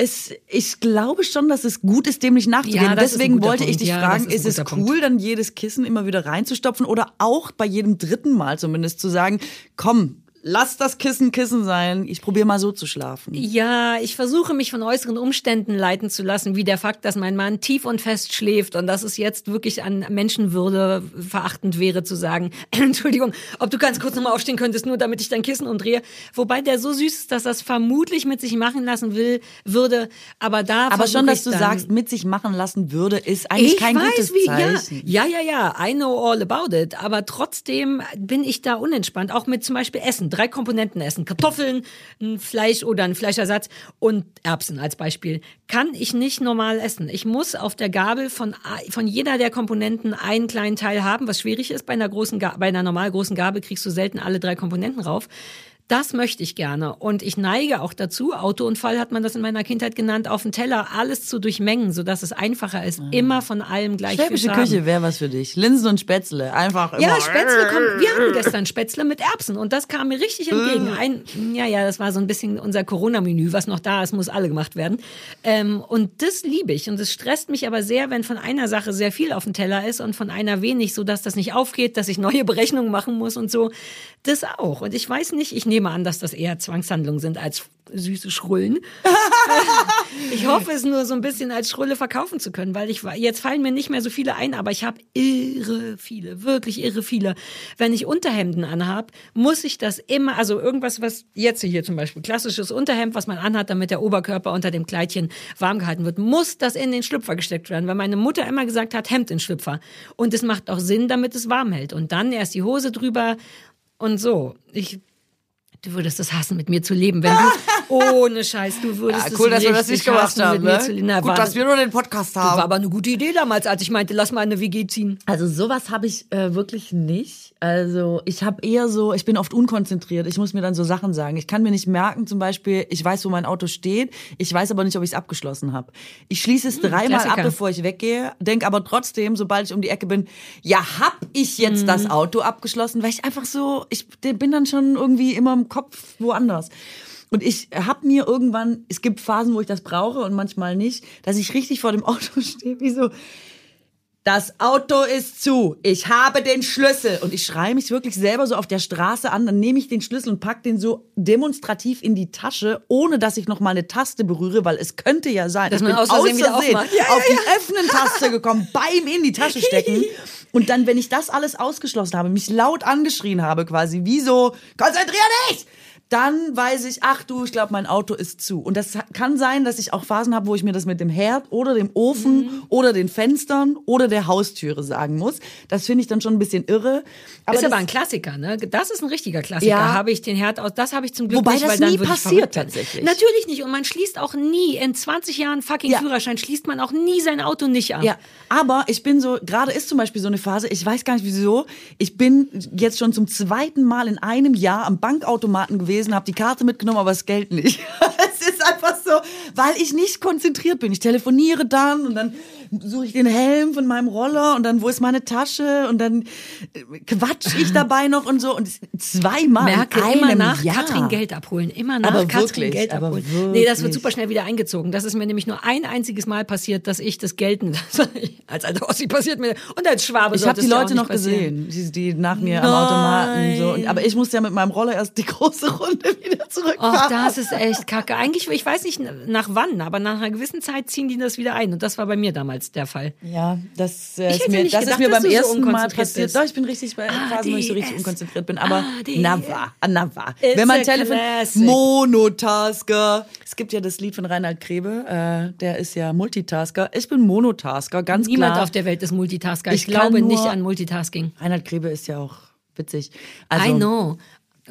es, ich glaube schon, dass es gut ist, dem nicht nachzugehen. Ja, Deswegen wollte ich Punkt. dich Ja, fragen, ist ist es cool, Punkt. dann jedes Kissen immer wieder reinzustopfen oder auch bei jedem dritten Mal zumindest zu sagen, komm, lass das Kissen Kissen sein. Ich probiere mal so zu schlafen. Ja, ich versuche mich von äußeren Umständen leiten zu lassen, wie der Fakt, dass mein Mann tief und fest schläft und dass es jetzt wirklich an Menschenwürde verachtend wäre zu sagen, *clears throat* Entschuldigung, ob du ganz kurz nochmal aufstehen könntest, nur damit ich dein Kissen umdrehe. Wobei der so süß ist, dass das vermutlich mit sich machen lassen will, würde, aber da Aber schon, dass du sagst, mit sich machen lassen würde, ist eigentlich ich kein weiß, gutes wie, Zeichen. Ja, ja, ja, ja, I know all about it. Aber trotzdem bin ich da unentspannt. Auch mit zum Beispiel Essen. Drei Komponenten essen. Kartoffeln, ein Fleisch oder ein Fleischersatz und Erbsen als Beispiel. Kann ich nicht normal essen. Ich muss auf der Gabel von, von jeder der Komponenten einen kleinen Teil haben, was schwierig ist. Bei einer großen, bei einer normal großen Gabel kriegst du selten alle drei Komponenten rauf. Das möchte ich gerne. Und ich neige auch dazu, Autounfall hat man das in meiner Kindheit genannt, auf dem Teller alles zu durchmengen, sodass es einfacher ist, immer von allem gleich viel Schwäbische. Küche wäre was für dich. Linsen und Spätzle, einfach immer. Ja, Spätzle kommen. Wir hatten gestern Spätzle mit Erbsen und das kam mir richtig entgegen. Äh. Ein, ja, ja, das war so ein bisschen unser Corona-Menü, was noch da ist, muss alle gemacht werden. Ähm, und das liebe ich und es stresst mich aber sehr, wenn von einer Sache sehr viel auf dem Teller ist und von einer wenig, so dass das nicht aufgeht, dass ich neue *laughs* Berechnungen machen muss und so. Das auch. Und ich weiß nicht, ich nehme an, dass das eher Zwangshandlungen sind als süße Schrullen. *laughs* Ich hoffe es nur so ein bisschen als Schrulle verkaufen zu können, weil ich jetzt fallen mir nicht mehr so viele ein, aber ich habe irre viele, wirklich irre viele. Wenn ich Unterhemden anhab, muss ich das immer, also irgendwas, was jetzt hier zum Beispiel klassisches Unterhemd, was man anhat, damit der Oberkörper unter dem Kleidchen warm gehalten wird, muss das in den Schlüpfer gesteckt werden, weil meine Mutter immer gesagt hat, Hemd in Schlüpfer. Und es macht auch Sinn, damit es warm hält. Und dann erst die Hose drüber und so. Ich Du würdest es hassen, mit mir zu leben, wenn du ohne Scheiß, du würdest Ja, es cool, dass wir das nicht gemacht haben. Ne? Na, Gut, war, dass wir nur den Podcast war haben. aber eine gute Idee damals, als ich meinte, lass mal eine WG ziehen. Also sowas habe ich äh, wirklich nicht. Also ich habe eher so, ich bin oft unkonzentriert. Ich muss mir dann so Sachen sagen. Ich kann mir nicht merken, zum Beispiel, ich weiß, wo mein Auto steht. Ich weiß aber nicht, ob ich es abgeschlossen habe. Ich schließe es dreimal ab, Klassiker. bevor ich weggehe. Denk aber trotzdem, sobald ich um die Ecke bin, ja, hab ich jetzt das Auto abgeschlossen, weil ich einfach so, ich bin dann schon irgendwie immer im Kopf woanders. Und ich habe mir irgendwann, es gibt Phasen, wo ich das brauche und manchmal nicht, dass ich richtig vor dem Auto *laughs* stehe, wie so, das Auto ist zu. Ich habe den Schlüssel. Und ich schreie mich wirklich selber so auf der Straße an. Dann nehme ich den Schlüssel und pack den so demonstrativ in die Tasche, ohne dass ich noch mal eine Taste berühre, weil es könnte ja sein, Dass ich man aus Versehen. Ja, auf die Öffnen-Taste *laughs* gekommen, beim in die Tasche stecken. Und dann, wenn ich das alles ausgeschlossen habe, mich laut angeschrien habe quasi, wie so, konzentrier dich! Dann weiß ich, ach du, ich glaube, mein Auto ist zu. Und das kann sein, dass ich auch Phasen habe, wo ich mir das mit dem Herd oder dem Ofen Mhm. oder den Fenstern oder der Haustüre sagen muss. Das finde ich dann schon ein bisschen irre. Aber ist das, aber ein Klassiker, ne? Das ist ein richtiger Klassiker. Ja. Habe ich den Herd aus, das habe ich zum Glück Wobei nicht, das weil dann nie passiert tatsächlich. Natürlich nicht. Und man schließt auch nie, in 20 Jahren fucking Ja. Führerschein, schließt man auch nie sein Auto nicht an. Ja, aber ich bin so, gerade ist zum Beispiel so eine Phase, ich weiß gar nicht wieso, ich bin jetzt schon zum zweiten Mal in einem Jahr am Bankautomaten gewesen, habe die Karte mitgenommen, aber das Geld nicht. *laughs* es ist einfach so, weil ich nicht konzentriert bin. Ich telefoniere dann und dann suche ich den Helm von meinem Roller und dann, wo ist meine Tasche und dann äh, quatsch ich dabei noch und so und zweimal Merke immer nach Jahr. Katrin Geld abholen. Immer nach Aber Katrin wirklich, Geld aber abholen. Nee, das wird wirklich. super schnell wieder eingezogen. Das ist mir nämlich nur ein einziges Mal passiert, dass ich das Gelten, *laughs* als alte Ossi passiert mir, und als Schwabe Ich habe die Leute noch passieren. gesehen, die, die nach mir am Automaten so. Und, aber ich musste ja mit meinem Roller erst die große Runde wieder zurückfahren. Ach, das ist echt kacke. Eigentlich, ich weiß nicht nach wann, aber nach einer gewissen Zeit ziehen die das wieder ein. Und das war bei mir damals der Fall. Ja, das, äh, ist mir, das gedacht, ist mir beim du so ersten Mal passiert. Doch, ich bin richtig bei Ah, Phasen, wo ich so richtig unkonzentriert bin. Aber na war, na war. Wenn man Telefon, classic. Monotasker. Es gibt ja das Lied von Reinhard Grebe, äh, der ist ja Multitasker. Ich bin Monotasker, ganz Niemand klar. auf der Welt ist Multitasker. Ich, Ich glaube nur- nicht an Multitasking. Reinhard Grebe ist ja auch witzig. Also, I know.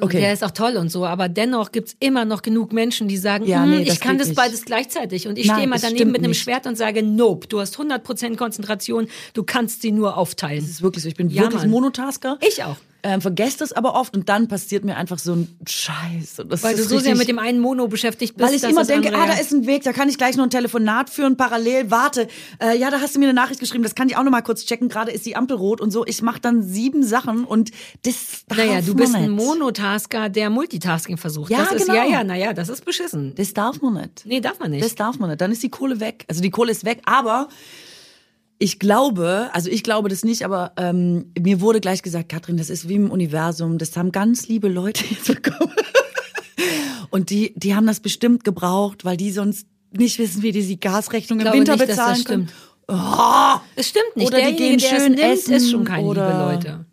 Okay. Der ist auch toll und so, aber dennoch gibt's immer noch genug Menschen, die sagen, Ja, "Hm, nee, ich kann das nicht. beides gleichzeitig. Und ich stehe mal daneben mit einem nicht. Schwert und sage, nope, du hast 100% Konzentration, du kannst sie nur aufteilen. Das ist wirklich so. Ich bin Ja, wirklich Mann. Monotasker. Ich auch. Ähm, vergesst das aber oft und dann passiert mir einfach so ein Scheiß. Weil du ist so sehr mit dem einen Mono beschäftigt bist. Weil ich immer denke, ah, da ist ein Weg, da kann ich gleich noch ein Telefonat führen, parallel, warte, äh, ja, da hast du mir eine Nachricht geschrieben, das kann ich auch noch mal kurz checken, gerade ist die Ampel rot und so. Ich mache dann sieben Sachen und das Naja, du bist ein. Monotasker, der Multitasking versucht. Ja, das ist, genau. Ja, ja, naja, das ist beschissen. Das darf man nicht. Nee, darf man nicht. Das darf man nicht. Dann ist die Kohle weg. Also die Kohle ist weg, aber ich glaube, also ich glaube das nicht, aber ähm, mir wurde gleich gesagt, Katrin, das ist wie im Universum. Das haben ganz liebe Leute jetzt bekommen. Und die, die haben das bestimmt gebraucht, weil die sonst nicht wissen, wie die die Gasrechnung im Winter nicht, dass das bezahlen können. stimmt. Oh, Es stimmt nicht. Oder die Derjenige, gehen der es schön nimmt, essen ist schon keine oder- liebe Leute.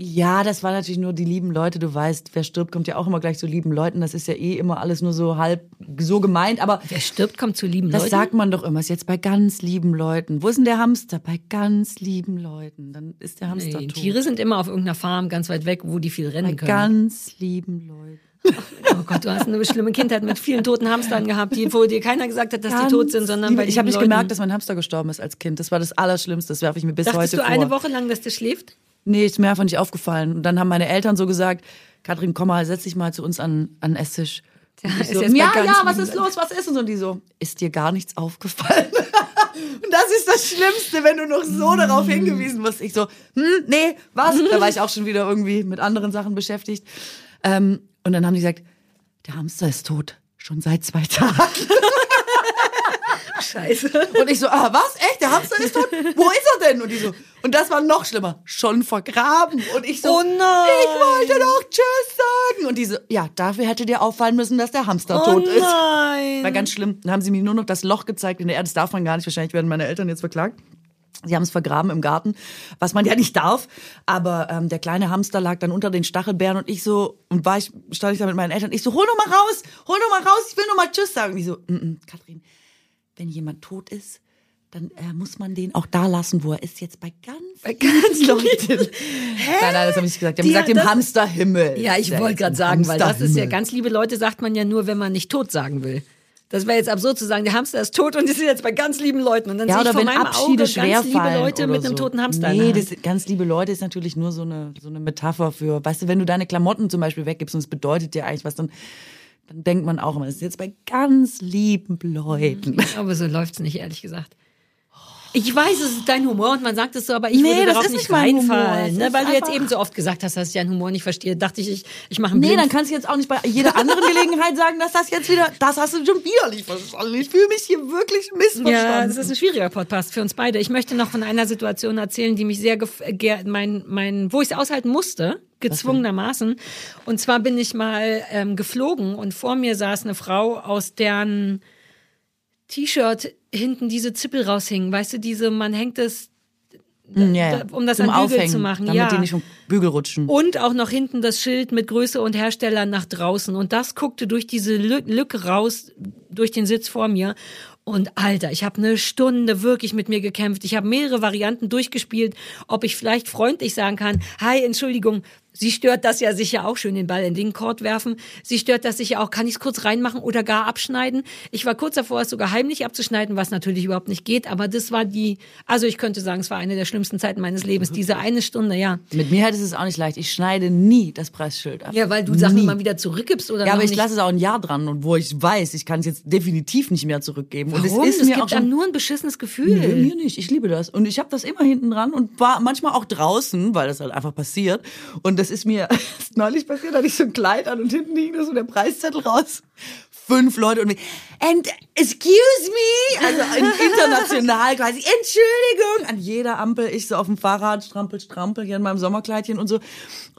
Ja, das war natürlich nur die lieben Leute. Du weißt, wer stirbt, kommt ja auch immer gleich zu lieben Leuten. Das ist ja eh immer alles nur so halb so gemeint. Aber Wer stirbt, kommt zu lieben das Leuten. sagt man doch immer. Ist jetzt bei ganz lieben Leuten. Wo ist denn der Hamster? Bei ganz lieben Leuten. Dann ist der Hamster Nee, tot. Tiere sind immer auf irgendeiner Farm ganz weit weg, wo die viel rennen bei können. ganz lieben Leuten. *laughs* Oh Gott, du hast eine schlimme Kindheit mit vielen toten Hamstern gehabt, die, wo dir keiner gesagt hat, dass die Ganz tot sind, sondern bei Ich habe nicht Leuten. gemerkt, dass mein Hamster gestorben ist als Kind. Das war das Allerschlimmste. Das werfe ich mir bis Dachtest heute du vor. eine Woche lang, dass der schläft? Nee, ist mir einfach nicht aufgefallen. Und dann haben meine Eltern so gesagt, Katrin, komm mal, setz dich mal zu uns an, an Esstisch. Ist so, ja, ja, was ist los, was ist? Und so, und die so, ist dir gar nichts aufgefallen? *laughs* und das ist das Schlimmste, wenn du noch so darauf hingewiesen wirst. Ich so, hm, nee, was? Da war ich auch schon wieder irgendwie mit anderen Sachen beschäftigt. Ähm, und dann haben die gesagt, der Hamster ist tot. Schon seit zwei *laughs* Tagen. Scheiße. Und ich so, ah, was? Echt? Der Hamster ist tot? Wo ist er denn? Und die so, und das war noch schlimmer, schon vergraben. Und ich so, Oh nein. ich wollte doch Tschüss sagen. Und die so, ja, dafür hätte dir auffallen müssen, dass der Hamster Oh tot ist. nein. War ganz schlimm. Dann haben sie mir nur noch das Loch gezeigt in der Erde. Das darf man gar nicht. Wahrscheinlich werden meine Eltern jetzt verklagt. Sie haben es vergraben im Garten, was man ja nicht darf. Aber ähm, der kleine Hamster lag dann unter den Stachelbeeren und ich so, und war ich, stand ich da mit meinen Eltern, ich so, hol noch mal raus, hol noch mal raus, ich will noch mal Tschüss sagen. Und die so, mm -mm, Katrin, wenn jemand tot ist, dann äh, muss man den auch da lassen, wo er ist, jetzt bei ganz, bei ganz Leuten. *laughs* Nein, nein, das habe ich nicht gesagt. Die haben gesagt, im Hamsterhimmel. Ja, ich wollte gerade sagen, weil das ist ja ganz liebe Leute sagt man ja nur, wenn man nicht tot sagen will. Das wäre jetzt absurd zu sagen, der Hamster ist tot und die sind jetzt bei ganz lieben Leuten. Und dann Ja, sehe ich oder vor wenn meinem Abschiede Auge ganz liebe schwerfallen Leute oder mit einem so. toten Hamster. Nee, Hand. das ganz liebe Leute ist natürlich nur so eine, so eine Metapher für, weißt du, wenn du deine Klamotten zum Beispiel weggibst und es bedeutet dir eigentlich was, dann, dann denkt man auch immer, das ist jetzt bei ganz lieben Leuten. Aber so läuft's nicht, ehrlich gesagt. Ich weiß, es ist dein Humor und man sagt es so, aber ich Nee, würde das darauf ist nicht reinfallen. Ne? Weil du jetzt eben so oft gesagt hast, dass ich deinen Humor nicht verstehe, dachte ich, ich, ich mache einen Nee, Blind dann kannst du jetzt auch nicht bei jeder anderen Gelegenheit sagen, dass das jetzt wieder, das hast du schon wieder nicht verstanden. Ich fühle mich hier wirklich missverstanden. Ja, das ist ein schwieriger Podcast für uns beide. Ich möchte noch von einer Situation erzählen, die mich sehr, mein, mein, wo ich es aushalten musste, gezwungenermaßen. Und zwar bin ich mal ähm, geflogen und vor mir saß eine Frau, aus deren T-Shirt hinten diese Zippel raushingen. Weißt du, diese, man hängt es ja, um das an Bügel Aufhängen, zu machen. damit ja. die nicht vom Bügel rutschen. Und auch noch hinten das Schild mit Größe und Hersteller nach draußen. Und das guckte durch diese Lü- Lücke raus, durch den Sitz vor mir. Und Alter, ich habe eine Stunde wirklich mit mir gekämpft. Ich habe mehrere Varianten durchgespielt, ob ich vielleicht freundlich sagen kann, hi, Entschuldigung, Sie stört das ja sicher auch schön, den Ball in den Court werfen. Sie stört das sicher auch. Kann ich es kurz reinmachen oder gar abschneiden? Ich war kurz davor, es sogar heimlich abzuschneiden, was natürlich überhaupt nicht geht. Aber das war die, also ich könnte sagen, es war eine der schlimmsten Zeiten meines Lebens. Diese eine Stunde, ja. Mit mir hätte es auch nicht leicht. Ich schneide nie das Preisschild ab. Ja, weil du Sachen Nie. immer wieder zurückgibst oder Ja, aber ich lasse es auch ein Jahr dran und wo ich weiß, ich kann es jetzt definitiv nicht mehr zurückgeben. Und Warum? es ist das mir gibt auch schon nur ein beschissenes Gefühl. Nee, mir nicht. Ich liebe das. Und ich habe das immer hinten dran und war manchmal auch draußen, weil das halt einfach passiert. Und das ist mir *laughs* neulich passiert, hatte ich so ein Kleid an und hinten hing da so der Preiszettel raus. Fünf Leute und mich, and excuse me, also in- *laughs* international quasi, Entschuldigung, an jeder Ampel, ich so auf dem Fahrrad, strampel, strampel, hier in meinem Sommerkleidchen und so,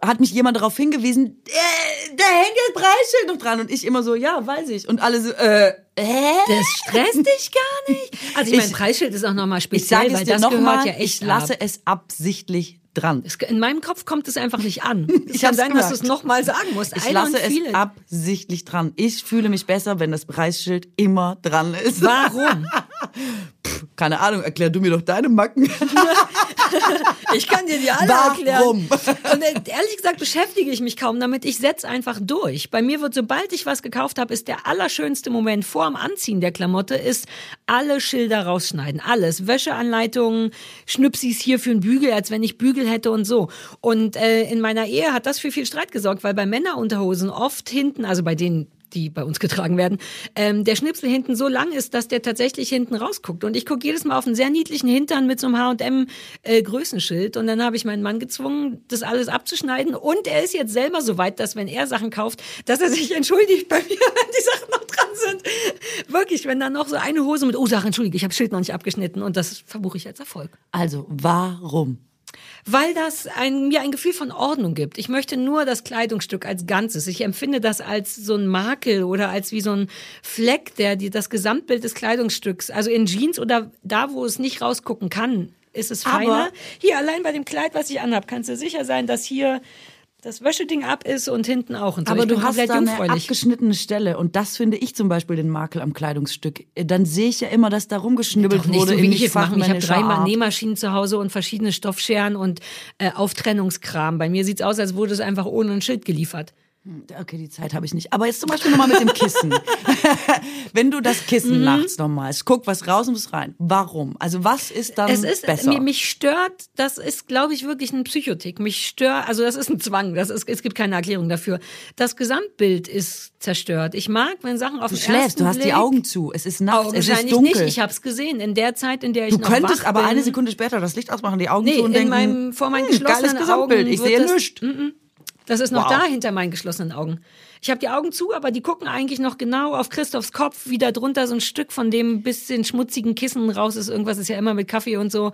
hat mich jemand darauf hingewiesen, äh, da hängt das Preisschild noch dran und ich immer so, ja, weiß ich. Und alle so, äh, hä? Das stresst dich gar nicht. Also ich mein Ich- Preisschild ist auch nochmal Ich speziell, sage es weil dir das noch gehört mal, ja echt ich lasse ab. es absichtlich dran. Es- In meinem Kopf kommt es einfach nicht an. *laughs* Es Ich kann sein, dass du gemerkt. es nochmal sagen musst. Ich I lasse es absichtlich dran. Ich fühle mich besser, wenn das Preisschild immer dran ist. Warum? *laughs* Keine Ahnung, erklär du mir doch deine Macken. *laughs* *laughs* Ich kann dir die alle Warum? erklären. Und äh, ehrlich gesagt beschäftige ich mich kaum damit. Ich setz einfach durch. Bei mir wird, sobald ich was gekauft habe, ist der allerschönste Moment vor dem Anziehen der Klamotte, ist alle Schilder rausschneiden. Alles. Wäscheanleitungen, Schnüpsis hier für einen Bügel, als wenn ich Bügel hätte und so. Und äh, in meiner Ehe hat das für viel Streit gesorgt, weil bei Männerunterhosen oft hinten, also bei denen die bei uns getragen werden, ähm, der Schnipsel hinten so lang ist, dass der tatsächlich hinten rausguckt. Und ich gucke jedes Mal auf einen sehr niedlichen Hintern mit so einem H&M äh. Und dann habe ich meinen Mann gezwungen, das alles abzuschneiden. Und er ist jetzt selber so weit, dass wenn er Sachen kauft, dass er sich entschuldigt bei mir, *laughs* wenn die Sachen noch dran sind. Wirklich, wenn dann noch so eine Hose mit, oh, sag entschuldige, ich habe Schild noch nicht abgeschnitten. Und das verbuche ich als Erfolg. Also, warum? Weil das ein, mir ein Gefühl von Ordnung gibt. Ich möchte nur das Kleidungsstück als Ganzes. Ich empfinde das als so ein Makel oder als wie so ein Fleck, der die, das Gesamtbild des Kleidungsstücks, also in Jeans oder da, wo es nicht rausgucken kann, ist es Aber- feiner. Hier, allein bei dem Kleid, was ich anhab, kannst du sicher sein, dass hier das Wäscheding ab ist und hinten auch. Und so. Aber ich du hast da eine abgeschnittene Stelle und das finde ich zum Beispiel den Makel am Kleidungsstück. Dann sehe ich ja immer, dass da rumgeschnibbelt nicht wurde so, wie ich es mache. Ich habe Art. Nähmaschinen zu Hause und verschiedene Stoffscheren und äh, Auftrennungskram. Bei mir sieht's aus, als wurde es einfach ohne ein Schild geliefert. Okay, die Zeit habe ich nicht. Aber jetzt zum Beispiel nochmal mit dem Kissen. *laughs* Wenn du das Mhm. Kissen nachts nochmal, guck was raus und was rein. Warum? Also was ist dann Es ist, besser? mir, mich stört, das ist, glaube ich, wirklich ein Psychotik. Mich stört, also das ist ein Zwang, das ist, es gibt keine Erklärung dafür. Das Gesamtbild ist zerstört. Ich mag, wenn Sachen auf du den schläfst, du hast die Blick, Augen zu. Es ist nachts, es ist dunkel. nicht. Ich habe es gesehen. In der Zeit, in der ich du noch könntest wach aber eine Sekunde später das Licht ausmachen, die Augen Nee, zu und in denken, meinem, vor meinen hm, geschlossenen geiles Gesamtbild, Augen ich sehe nichts. Das ist noch Wow. da hinter meinen geschlossenen Augen. Ich habe die Augen zu, aber die gucken eigentlich noch genau auf Christophs Kopf, wie da drunter so ein Stück von dem bisschen schmutzigen Kissen raus ist. Irgendwas ist ja immer mit Kaffee und so.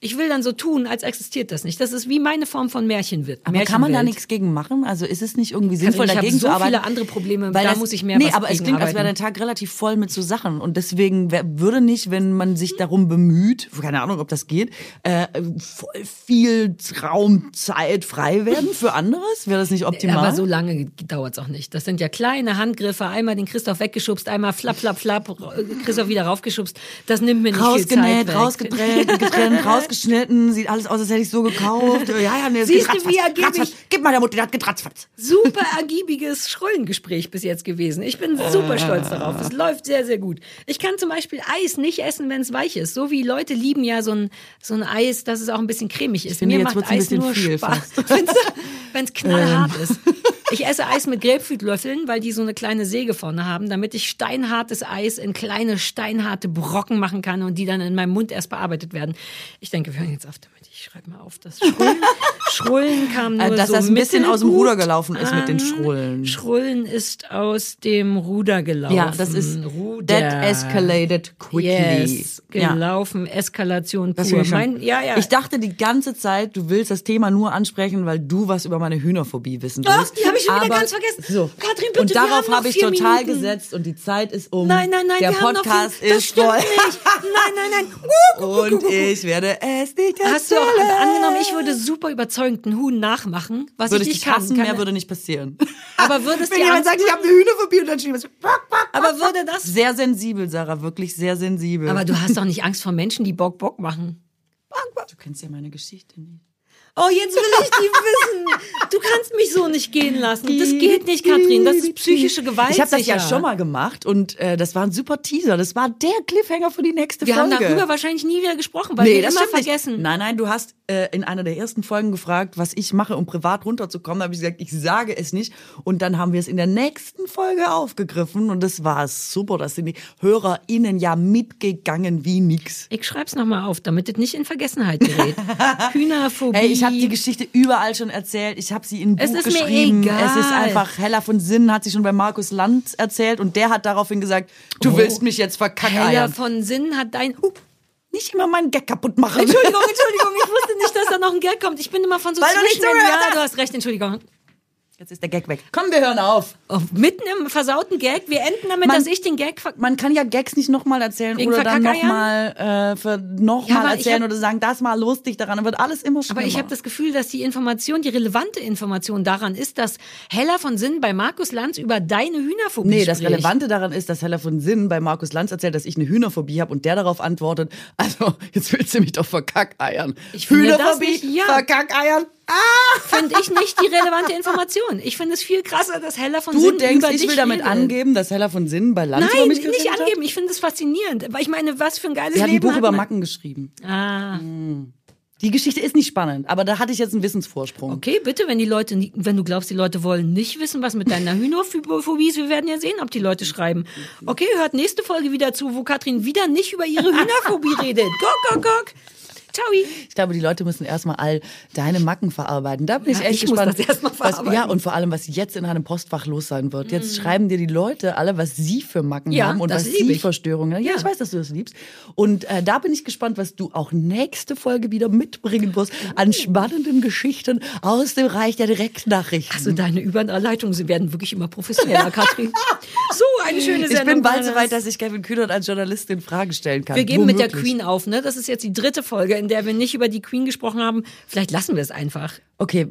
Ich will dann so tun, als existiert das nicht. Das ist wie meine Form von Märchenwelt. Aber kann man da nichts gegen machen? Also ist es nicht irgendwie sinnvoll, ich dagegen so zu arbeiten? viele andere Probleme, Weil da das, muss ich mehr Nee, aber es klingt, als wäre arbeiten. dein Tag relativ voll mit so Sachen. Und deswegen würde nicht, wenn man sich darum bemüht, keine Ahnung, ob das geht, äh, voll viel Raumzeit frei werden für anderes? Wäre das nicht optimal? Aber so lange dauert's auch nicht. Das sind ja kleine Handgriffe. Einmal den Christoph weggeschubst, einmal flapp, flapp, flapp, Christoph wieder raufgeschubst. Das nimmt mir nicht viel Zeit Rausgenäht, rausgetrennt, getrennt, *laughs* rausgeschnitten, sieht alles aus, als hätte ich so gekauft. Ja, ja, nee, es Siehst du, wie ergiebig-. Gib mal der Mutter, die hat getratzfatz. super ergiebiges Schrullengespräch bis jetzt gewesen. Ich bin super stolz darauf. Es läuft sehr, sehr gut. Ich kann zum Beispiel Eis nicht essen, wenn es weich ist. So wie Leute lieben ja so ein, so ein Eis, dass es auch ein bisschen cremig ist. Mir macht Eis nur viel Spaß. *laughs* Wenn es knallhart ist. Ich esse Eis mit Grapefruitlöffeln, weil die so eine kleine Säge vorne haben, damit ich steinhartes Eis in kleine steinharte Brocken machen kann und die dann in meinem Mund erst bearbeitet werden. Ich denke, wir hören jetzt auf damit. Ich schreibe mal auf, das Schrullen, *laughs* Schrullen kam nur Äh, dass so das ein bisschen aus dem Ruder gelaufen ist mit den. Schrullen. Schrullen ist aus dem Ruder gelaufen. Ja, das ist Ruder. that escalated quickly. Yes, Ja. gelaufen, Eskalation Das pur. ich schon. Mein, ja, ja. Ich dachte die ganze Zeit, du willst das Thema nur ansprechen, weil du was über meine Hühnerphobie wissen Ach, willst. die habe ich schon wieder Aber- ganz vergessen. So. Katrin, bitte, und darauf habe ich total Minuten. gesetzt und die Zeit ist um. Nein, nein, nein, Der Podcast das ist voll. nicht. Nein, nein, nein. *laughs* Und ich werde es nicht erzählen. Hast du auch angenommen, ich würde super überzeugend einen Huhn nachmachen, was würde ich ich nicht dich hassen, kann. kann mehr würde nicht passieren. aber würde es Wenn jemand sagt, ich habe eine Hühnerphobie und dann was. Aber würde das? Sehr sensibel, Sarah, wirklich sehr sensibel. Aber du hast doch nicht Angst vor Menschen, die Bock Bock machen. du kennst ja meine Geschichte nicht. Oh, jetzt will ich die wissen. Du kannst mich so nicht gehen lassen. Das geht nicht, Katrin. Das ist psychische Gewalt. Ich habe das ja schon mal gemacht und äh, das war ein super Teaser. Das war der Cliffhanger für die nächste Wir haben Folge. darüber wahrscheinlich nie wieder gesprochen, weil nee, wir das immer vergessen. Nicht. Nein, nein, du hast äh, in einer der ersten Folgen gefragt, was ich mache, um privat runterzukommen. Da habe ich gesagt, ich sage es nicht. Und dann haben wir es in der nächsten Folge aufgegriffen und das war super. Das sind die HörerInnen ja mitgegangen wie nix. Ich schreib's nochmal auf, damit es nicht in Vergessenheit gerät. *laughs* Hühnerphobie. Hey, ich habe die Geschichte überall schon erzählt. Ich habe sie in ein Es Buch ist mir geschrieben. egal. Es ist einfach Hella von Sinnen hat sie schon bei Markus Land erzählt und der hat daraufhin gesagt, du Oh. willst mich jetzt verkackeiern. von Sinn hat dein... Nicht immer meinen Gag kaputt machen. Entschuldigung, Entschuldigung, ich wusste nicht, dass da noch ein Geld kommt. Ich bin immer von so Weil du Ja, du hast recht, Entschuldigung. Jetzt ist der Gag weg. Komm, wir hören auf. Oh, mitten im versauten Gag. Wir enden damit, Man- dass ich den Gag Man kann ja Gags nicht nochmal erzählen Wegen oder dann nochmal äh, noch Ja, erzählen hab- oder sagen, das mal lustig daran. Dann wird alles immer schlimmer. Aber ich habe das Gefühl, dass die Information, die relevante Information daran ist, dass Hella von Sinn bei Markus Lanz über deine Hühnerphobie Nee, das spricht. Relevante daran ist, dass Hella von Sinn bei Markus Lanz erzählt, dass ich eine Hühnerphobie habe und der darauf antwortet, also *laughs* jetzt willst du mich doch verkackeiern. Ich Hühnerphobie, nicht, ja. verkackeiern. Finde ich nicht die relevante Information. Ich finde es viel krasser, dass Hella von Du Sinn denkst, über ich dich will damit redet. angeben, dass Hella von Sinn über Nein, mich nicht geredet hat? angeben. Ich finde es faszinierend. Weil ich meine, was für ein geiles Sie hat ein Leben Buch hat über. Macken geschrieben. Ah, Die Geschichte ist nicht spannend, aber da hatte ich jetzt einen Wissensvorsprung. okay, bitte, wenn die Leute, wenn du glaubst, die Leute wollen nicht wissen, was mit deiner Hühnerphobie ist, wir werden ja sehen, ob die Leute schreiben. Okay, hört nächste Folge wieder zu, wo Katrin wieder nicht über ihre Hühnerphobie redet. Guck, guck, guck. Ciao. Ich glaube, die Leute müssen erstmal all deine Macken verarbeiten. Da bin ich Ja, echt ich gespannt. was, ja, und vor allem, was jetzt in einem Postfach los sein wird. Jetzt schreiben dir die Leute alle, was sie für Macken Ja, haben und was sie ich. für Störungen haben. Ja, Ja. ich weiß, dass du das liebst. Und äh, da bin ich gespannt, was du auch nächste Folge wieder mitbringen wirst an spannenden Geschichten aus dem Reich der Direktnachrichten. Also deine Überleitungen sie werden wirklich immer professioneller, *laughs* Katrin. So eine schöne Sendung. ich bin bald so weit, das. dass ich Kevin Kühnert als Journalistin Fragen stellen kann. Wir geben mit der Womöglich. Queen auf, ne? Das ist jetzt die dritte Folge, in der wir nicht über die Queen gesprochen haben. Vielleicht lassen wir es einfach. Okay,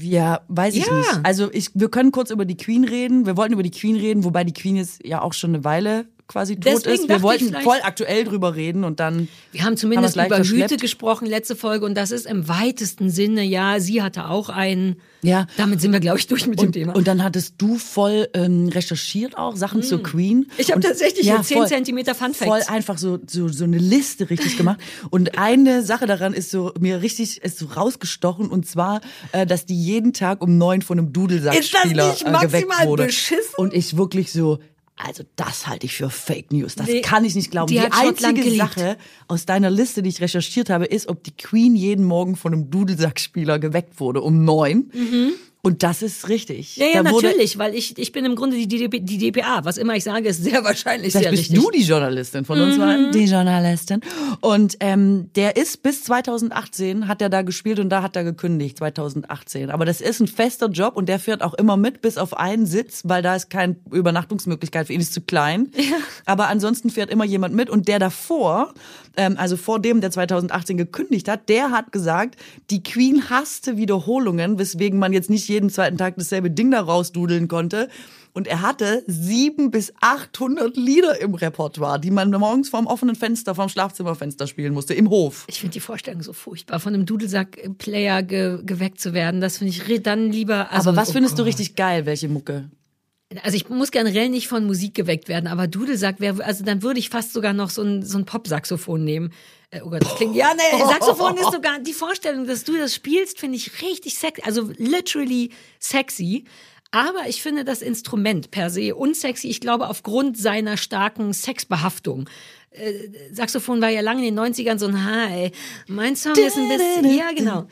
ja, weiß ich Ja. nicht. Also ich, wir können kurz über die Queen reden. Wir wollten über die Queen reden, wobei die Queen jetzt ja auch schon eine Weile quasi tot Deswegen ist. Wir wollten voll aktuell drüber reden und dann. Wir haben zumindest Haben über Hüte gesprochen, letzte Folge, und das ist im weitesten Sinne, ja, sie hatte auch einen. Ja. Damit sind wir, glaube ich, durch mit dem Und, Thema. und dann hattest du voll ähm, recherchiert auch Sachen zur Queen. Mm. Ich habe tatsächlich ja, hier 10 voll- Zentimeter Fun voll Facts. einfach so, so, so eine Liste richtig gemacht. Und eine Sache daran ist so, mir richtig, ist so rausgestochen, und zwar, äh, dass die jeden Tag um neun von einem Ist das Dudelsackspieler nicht äh, geweckt maximal wurde. beschissen? Und ich wirklich so, also das halte ich für Fake News. Das Nee, kann ich nicht glauben. die Die, einzige. Sache aus deiner Liste, die ich recherchiert habe, ist, ob die Queen jeden Morgen von einem Dudelsackspieler geweckt wurde um neun. Und das ist richtig. Mhm. ja, ja, natürlich, weil ich, ich bin im Grunde die, DDP, die DPA. Was immer ich sage, ist sehr *laughs* wahrscheinlich Vielleicht sehr bist richtig. Mhm. du die Journalistin von uns beiden. Die Journalistin. Und ähm, der ist bis 2018 hat er da gespielt und da hat er gekündigt, 2018. Aber das ist ein fester Job und der fährt auch immer mit, bis auf einen Sitz, weil da ist keine Übernachtungsmöglichkeit für ihn, ist zu klein. Aber ansonsten fährt immer jemand mit und der davor, ähm, also vor dem, der 2018 gekündigt hat, der hat gesagt, die Queen hasste Wiederholungen, weswegen man jetzt nicht jeden zweiten Tag dasselbe Ding da rausdudeln konnte. Und er hatte sieben bis 800 Lieder im Repertoire, die man morgens vorm offenen Fenster, vorm Schlafzimmerfenster spielen musste, im Hof. Ich finde die Vorstellung so furchtbar, von einem Dudelsack-Player ge geweckt zu werden. Das finde ich dann lieber. Also, Aber was oh findest du Gott. richtig geil, welche Mucke? Also ich muss generell nicht von Musik geweckt werden, aber Dudelsack wäre, also dann würde ich fast sogar noch so ein, so ein Pop-Saxophon nehmen. Äh, oh Gott, das klingt, ja, nee, *laughs* Saxophon ist sogar, die Vorstellung, dass du das spielst, finde ich richtig sexy, also literally sexy. Aber ich finde das Instrument per se unsexy. Ich glaube, aufgrund seiner starken Sexbehaftung äh, Saxophon war ja lange in den 90ern so ein Hi. Mein Song ist ein bisschen, ja genau.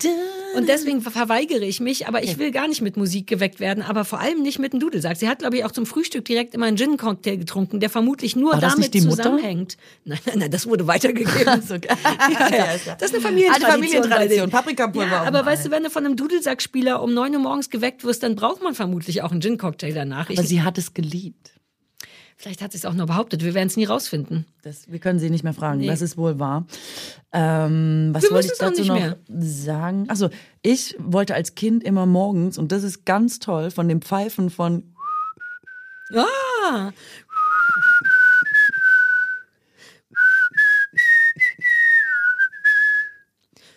Und deswegen verweigere ich mich, aber ich will gar nicht mit Musik geweckt werden, aber vor allem nicht mit einem Dudelsack. Sie hat, glaube ich, auch zum Frühstück direkt immer einen Gin-Cocktail getrunken, der vermutlich nur damit zusammenhängt. Nein, nein, nein, das wurde weitergegeben. *laughs* So, Ja, ja. Das ist eine Familientradition. Alte Familientradition. Paprikapulver Ja, aber weißt du, wenn du von einem Dudelsackspieler um 9 Uhr morgens geweckt wirst, dann braucht man vermutlich auch einen Gin-Cocktail danach. Ich, Aber sie hat es geliebt. Vielleicht hat sie es auch nur behauptet. Wir werden es nie rausfinden. Das, wir können sie nicht mehr fragen. Nee. Das ist wohl wahr. Ähm, was Wir wollte ich dazu noch mehr. sagen? Also ich wollte als Kind immer morgens und das ist ganz toll von dem Pfeifen von Ah,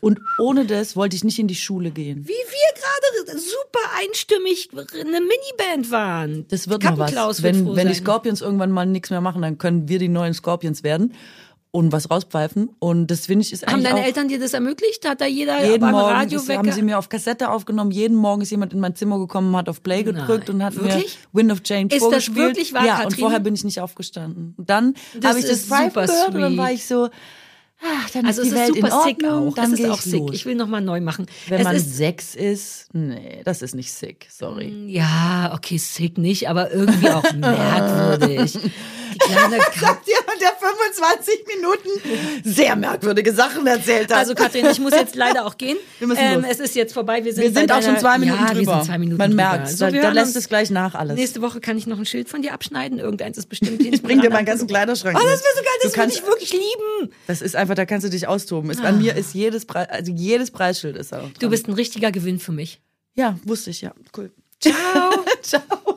und ohne das wollte ich nicht in die Schule gehen. wie wir gerade super einstimmig eine Miniband waren. Das wird noch was. wird Wenn, wenn die. Scorpions irgendwann mal nichts mehr machen, dann können wir die neuen Scorpions werden und was rauspfeifen. Und das finde ich ist Haben deine Eltern dir das ermöglicht? Hat da jeder jeden beim Morgen Radio ist, haben sie mir auf Kassette aufgenommen. Jeden Morgen ist jemand in mein Zimmer gekommen, hat auf Play gedrückt Nein. und hat Wirklich? mir Wind of Change Ist das vorgespielt. wirklich wahr, Ja, und Katrin? vorher bin ich nicht aufgestanden. Und dann Das habe ich das ist Pfeifen super gehört und dann sweet. war ich so, ach, dann Also ist es die ist Welt super in Ordnung, sick auch. es geh ist auch sick. los. Ich will nochmal neu machen. Wenn es man ist, sechs ist, nee, das ist nicht sick, sorry. ja, okay, sick nicht, aber irgendwie auch *laughs* merkwürdig. Kleine *laughs* Katze. jemand, der 25 Minuten sehr merkwürdige Sachen erzählt hat. Also Katrin, ich muss jetzt leider auch gehen. Wir müssen ähm, los. es ist jetzt vorbei. Wir sind, wir sind auch schon zwei Minuten ja, drüber. Wir sind zwei Minuten Man merkt, So, da, lässt es gleich nach alles. Nächste Woche kann ich noch ein Schild von dir abschneiden. Irgendeins ist bestimmt Ich bring dir meinen ganzen Kleiderschrank Oh, das wäre so geil, das würde ich wirklich lieben. Das ist einfach, da kannst du dich austoben. Ist, An mir ist jedes, Pre also jedes Preisschild ist auch Du bist ein richtiger Gewinn für mich. Ja, wusste ich, ja. Cool. Ciao. *laughs* Ciao.